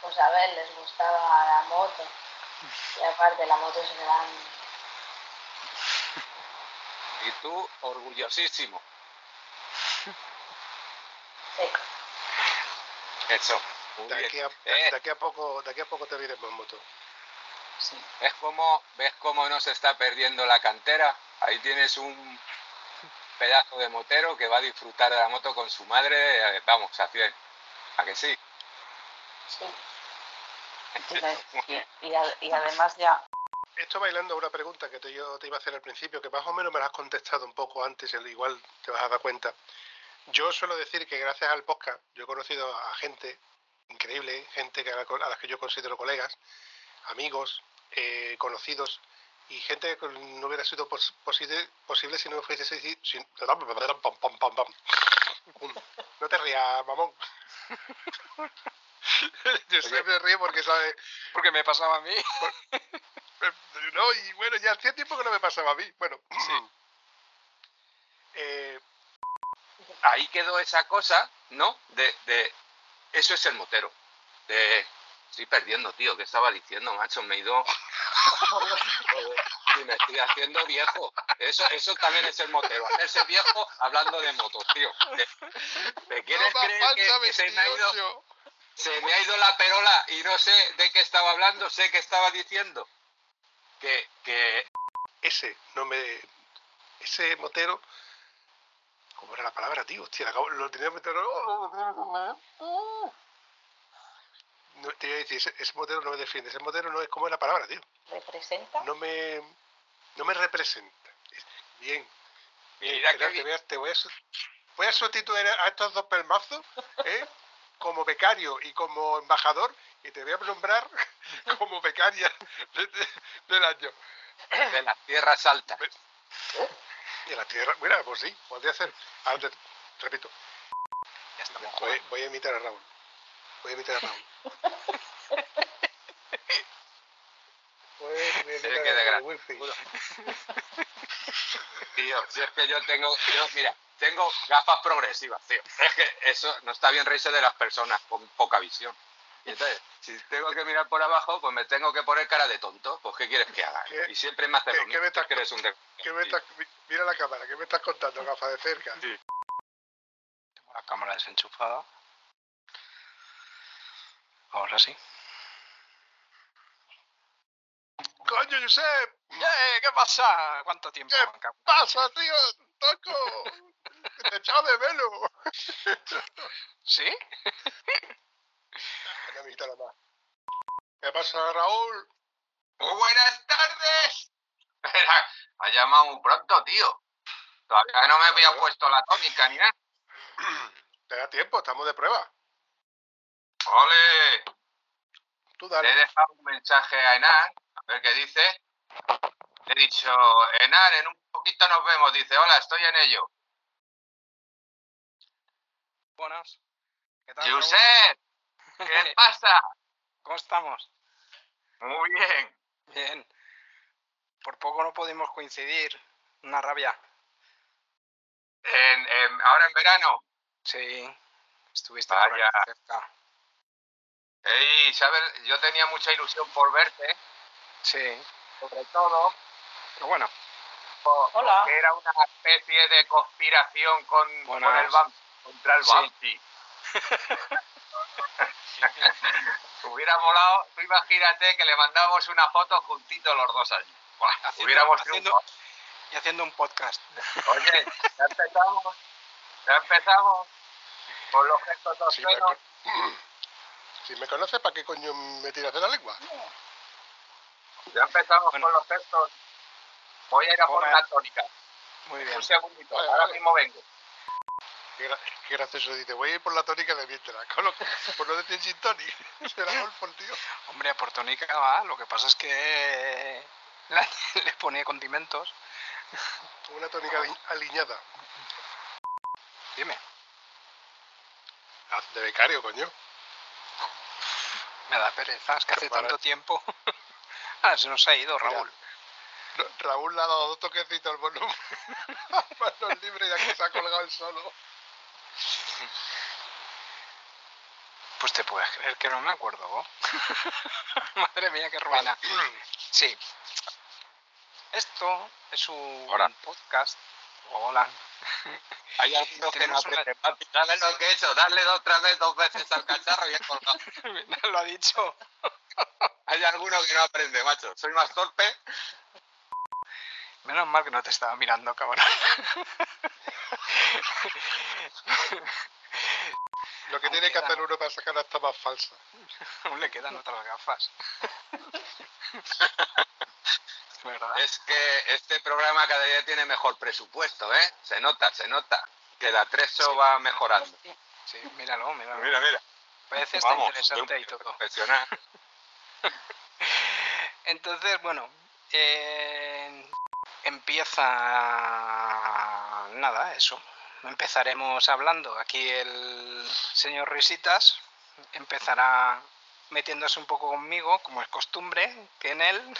Pues a ver, les gustaba la moto. Y aparte, la moto es grande. Y tú, orgullosísimo. Eso. Muy De bien. aquí a, Eh, de aquí a poco, de aquí a poco te vienes en moto. ¿Ves cómo, ¿Ves cómo no se está perdiendo la cantera? Ahí tienes un pedazo de motero que va a disfrutar de la moto con su madre, eh, vamos, a 100. ¿A que sí? Sí. Y, y- y además ya... Esto bailando una pregunta que te, yo te iba a hacer al principio, que más o menos me la has contestado un poco antes, igual te vas a dar cuenta. Yo suelo decir que gracias al podcast yo he conocido a gente increíble, gente que a la, a las que yo considero colegas, amigos, eh, conocidos, y gente que no hubiera sido pos- posible, posible si no fuese si, si- pam, pam, pam, pam. No te rías, mamón. Yo me río porque sabe, Porque me pasaba a mí. no, y bueno, ya hacía tiempo que no me pasaba a mí. Bueno, eh, Ahí quedó esa cosa, ¿no? De, de eso es el motero. De estoy perdiendo, tío, ¿qué estaba diciendo, macho? Me he ido. Y me estoy haciendo viejo. Eso, eso también es el motero. Hacerse viejo hablando de motos, tío. ¿Te, te quieres no creer que, que se me ha ido 28. se me ha ido la perola y no sé de qué estaba hablando, sé que estaba diciendo que, que ese no me ese motero ¿cómo era la palabra tío? hostia acabo- lo tenía que meter no, te iba a decir ese, ese motero no me defiende ese motero no es como es la palabra tío ¿Representa? no me no me representa Es- bien bien Mira Gerard, te, bien. voy a, te voy a su- voy a sustituir a estos dos pelmazos ¿eh? como becario y como embajador y te voy a nombrar como becaria de- de- del año de las tierras altas. De la tierra. Mira, pues sí, podría ser. Ahora te- repito, Ya estamos voy, voy a imitar a Raúl. Voy a imitar a Raúl. Voy, voy a imitar que a Raúl. Tío, si es que yo tengo, yo, mira, tengo gafas progresivas, tío. Es que eso no está bien reírse de las personas con poca visión. Y entonces, si tengo que mirar por abajo, pues me tengo que poner cara de tonto. Pues, ¿qué quieres que haga? ¿Qué- Y siempre me hace qué- lo qué mismo. me estás Es que eres un de- ¿Qué me estás, mi- mira la cámara, ¿qué me estás contando, gafa de cerca? Sí. Tengo la cámara desenchufada. Ahora sí. ¡Coño, Josep! ¡Eh! ¿Qué pasa? ¿Cuánto tiempo? ¿Qué pasa, tío? ¡Toco! Te he echado de menos. ¿Sí? Una amiguita la más. ¿Qué pasa, Raúl? Muy buenas tardes. Ha llamado muy pronto, tío. Todavía no me había puesto la tónica ni nada. Te da tiempo, estamos de prueba. ¡Ole! Tú Le he dale. dejado un mensaje a Enar, a ver qué dice. Le he dicho, Enar, en un poquito nos vemos. Dice, hola, estoy en ello. Buenas. ¿Qué tal? Josep, ¿qué pasa? ¿Cómo estamos? Muy bien. Bien. Por poco no pudimos coincidir. Una rabia. En- en- ahora en verano. Sí, estuviste por aquí cerca. Ey, ¿sabes? Yo tenía mucha ilusión por verte, Sí, sobre todo pero bueno, por- Hola. porque era una especie de conspiración con, el Bam- contra el Sí. Bumpy. Hubiera volado, tú imagínate que le mandamos una foto juntitos los dos allí. Buah, Haciendo- hubiéramos haciendo- y haciendo un podcast. Oye, ya empezamos, ya empezamos con los gestos pero- Si me conoces, ¿para qué coño me tiras de la lengua? Ya empezamos Bueno. con los gestos. Voy a ir a por una tónica. Muy bien. Un segundito, Vale, ahora vale. mismo vengo. Qué, gra- qué gracioso dice, voy a ir por la tónica de mientras. Con lo, por lo de decir gin tonic. Se la golfo el tío. Hombre, a Portónica va, lo que pasa es que la- le pone condimentos. Una tónica ali- aliñada. Dime, Ah, De becario, coño. me da pereza, es que hace tanto tiempo. ah, se nos ha ido Raúl. Ra- Raúl le ha dado dos toquecitos al volumen. Manos libres ya que se ha colgado el solo. Pues te puedes creer que no me acuerdo. Madre mía, qué ruina. Sí. Esto es un Hola. podcast. Hola. Hay algunos que no aprenden. Papi, ¿Sabes lo que he hecho? Darle dos, otra vez, dos veces al cacharro y he colgado. lo ha dicho. Hay alguno que no aprende, macho. Soy más torpe. Menos mal que no te estaba mirando, cabrón. Lo que Aún tiene que hacer uno para sacar hasta más falsa. Aún le quedan otras gafas. Es verdad. Es que este programa cada día tiene mejor presupuesto, ¿eh? Se nota, se nota. Que la Treso Sí. va mejorando. Sí, míralo, míralo. Mira, mira. Parece interesante y todo. profesional. Entonces, bueno, eh, empieza nada, eso. Empezaremos hablando. Aquí el señor Risitas empezará metiéndose un poco conmigo, como es costumbre, que en él.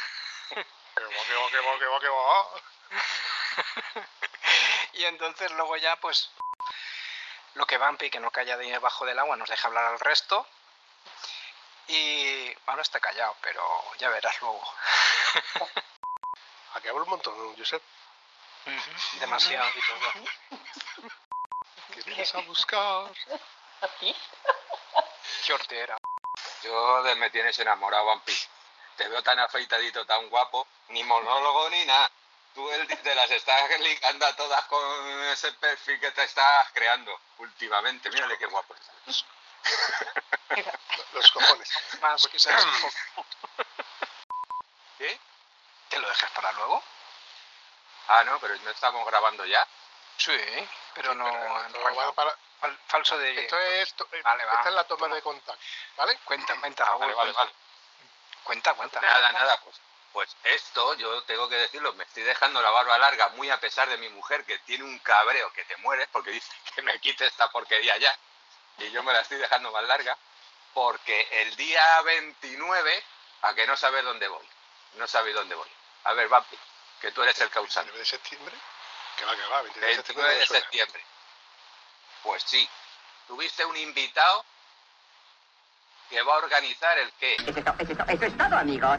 Que va, que va, que va, que va, que va. y entonces luego ya, pues, lo que Vampi, que no calla de debajo del agua, nos deja hablar al resto. Y bueno, está callado, pero ya verás luego. Aquí hablo un montón, Josep. Demasiado y todo. ¿Qué vienes a buscar? ¿Aquí? Qué hortera. Yo de- me tienes enamorado, Vampi. Te veo tan afeitadito, tan guapo. Ni monólogo ni nada. Tú el, te las estás ligando a todas con ese perfil que te estás creando últimamente. Mírale qué guapo estás. Los cojones. Más. ¿Te lo dejas para luego? Ah, no, pero no estamos grabando ya. Sí, pero Sí, no. pero para- fal- falso de. Esto es, eh, Vale, va. esta es la toma Toma. de contacto, ¿vale? Cuenta, cuenta, Ah, vale, vale, vale. Cuenta, cuenta. Nada, nada, pues, pues esto yo tengo que decirlo, me estoy dejando la barba larga muy a pesar de mi mujer que tiene un cabreo que te mueres porque dice que me quite esta porquería ya y yo me la estoy dejando más larga porque el día 29 a que no sabes dónde voy, no sabéis dónde voy. A ver, Vampi, que tú eres el causante. 29 de septiembre. Que va, que va, 29 de septiembre. 29 no de septiembre. Pues sí, tuviste un invitado que va a organizar el qué. Eso es, to- eso es to- eso es todo, amigos.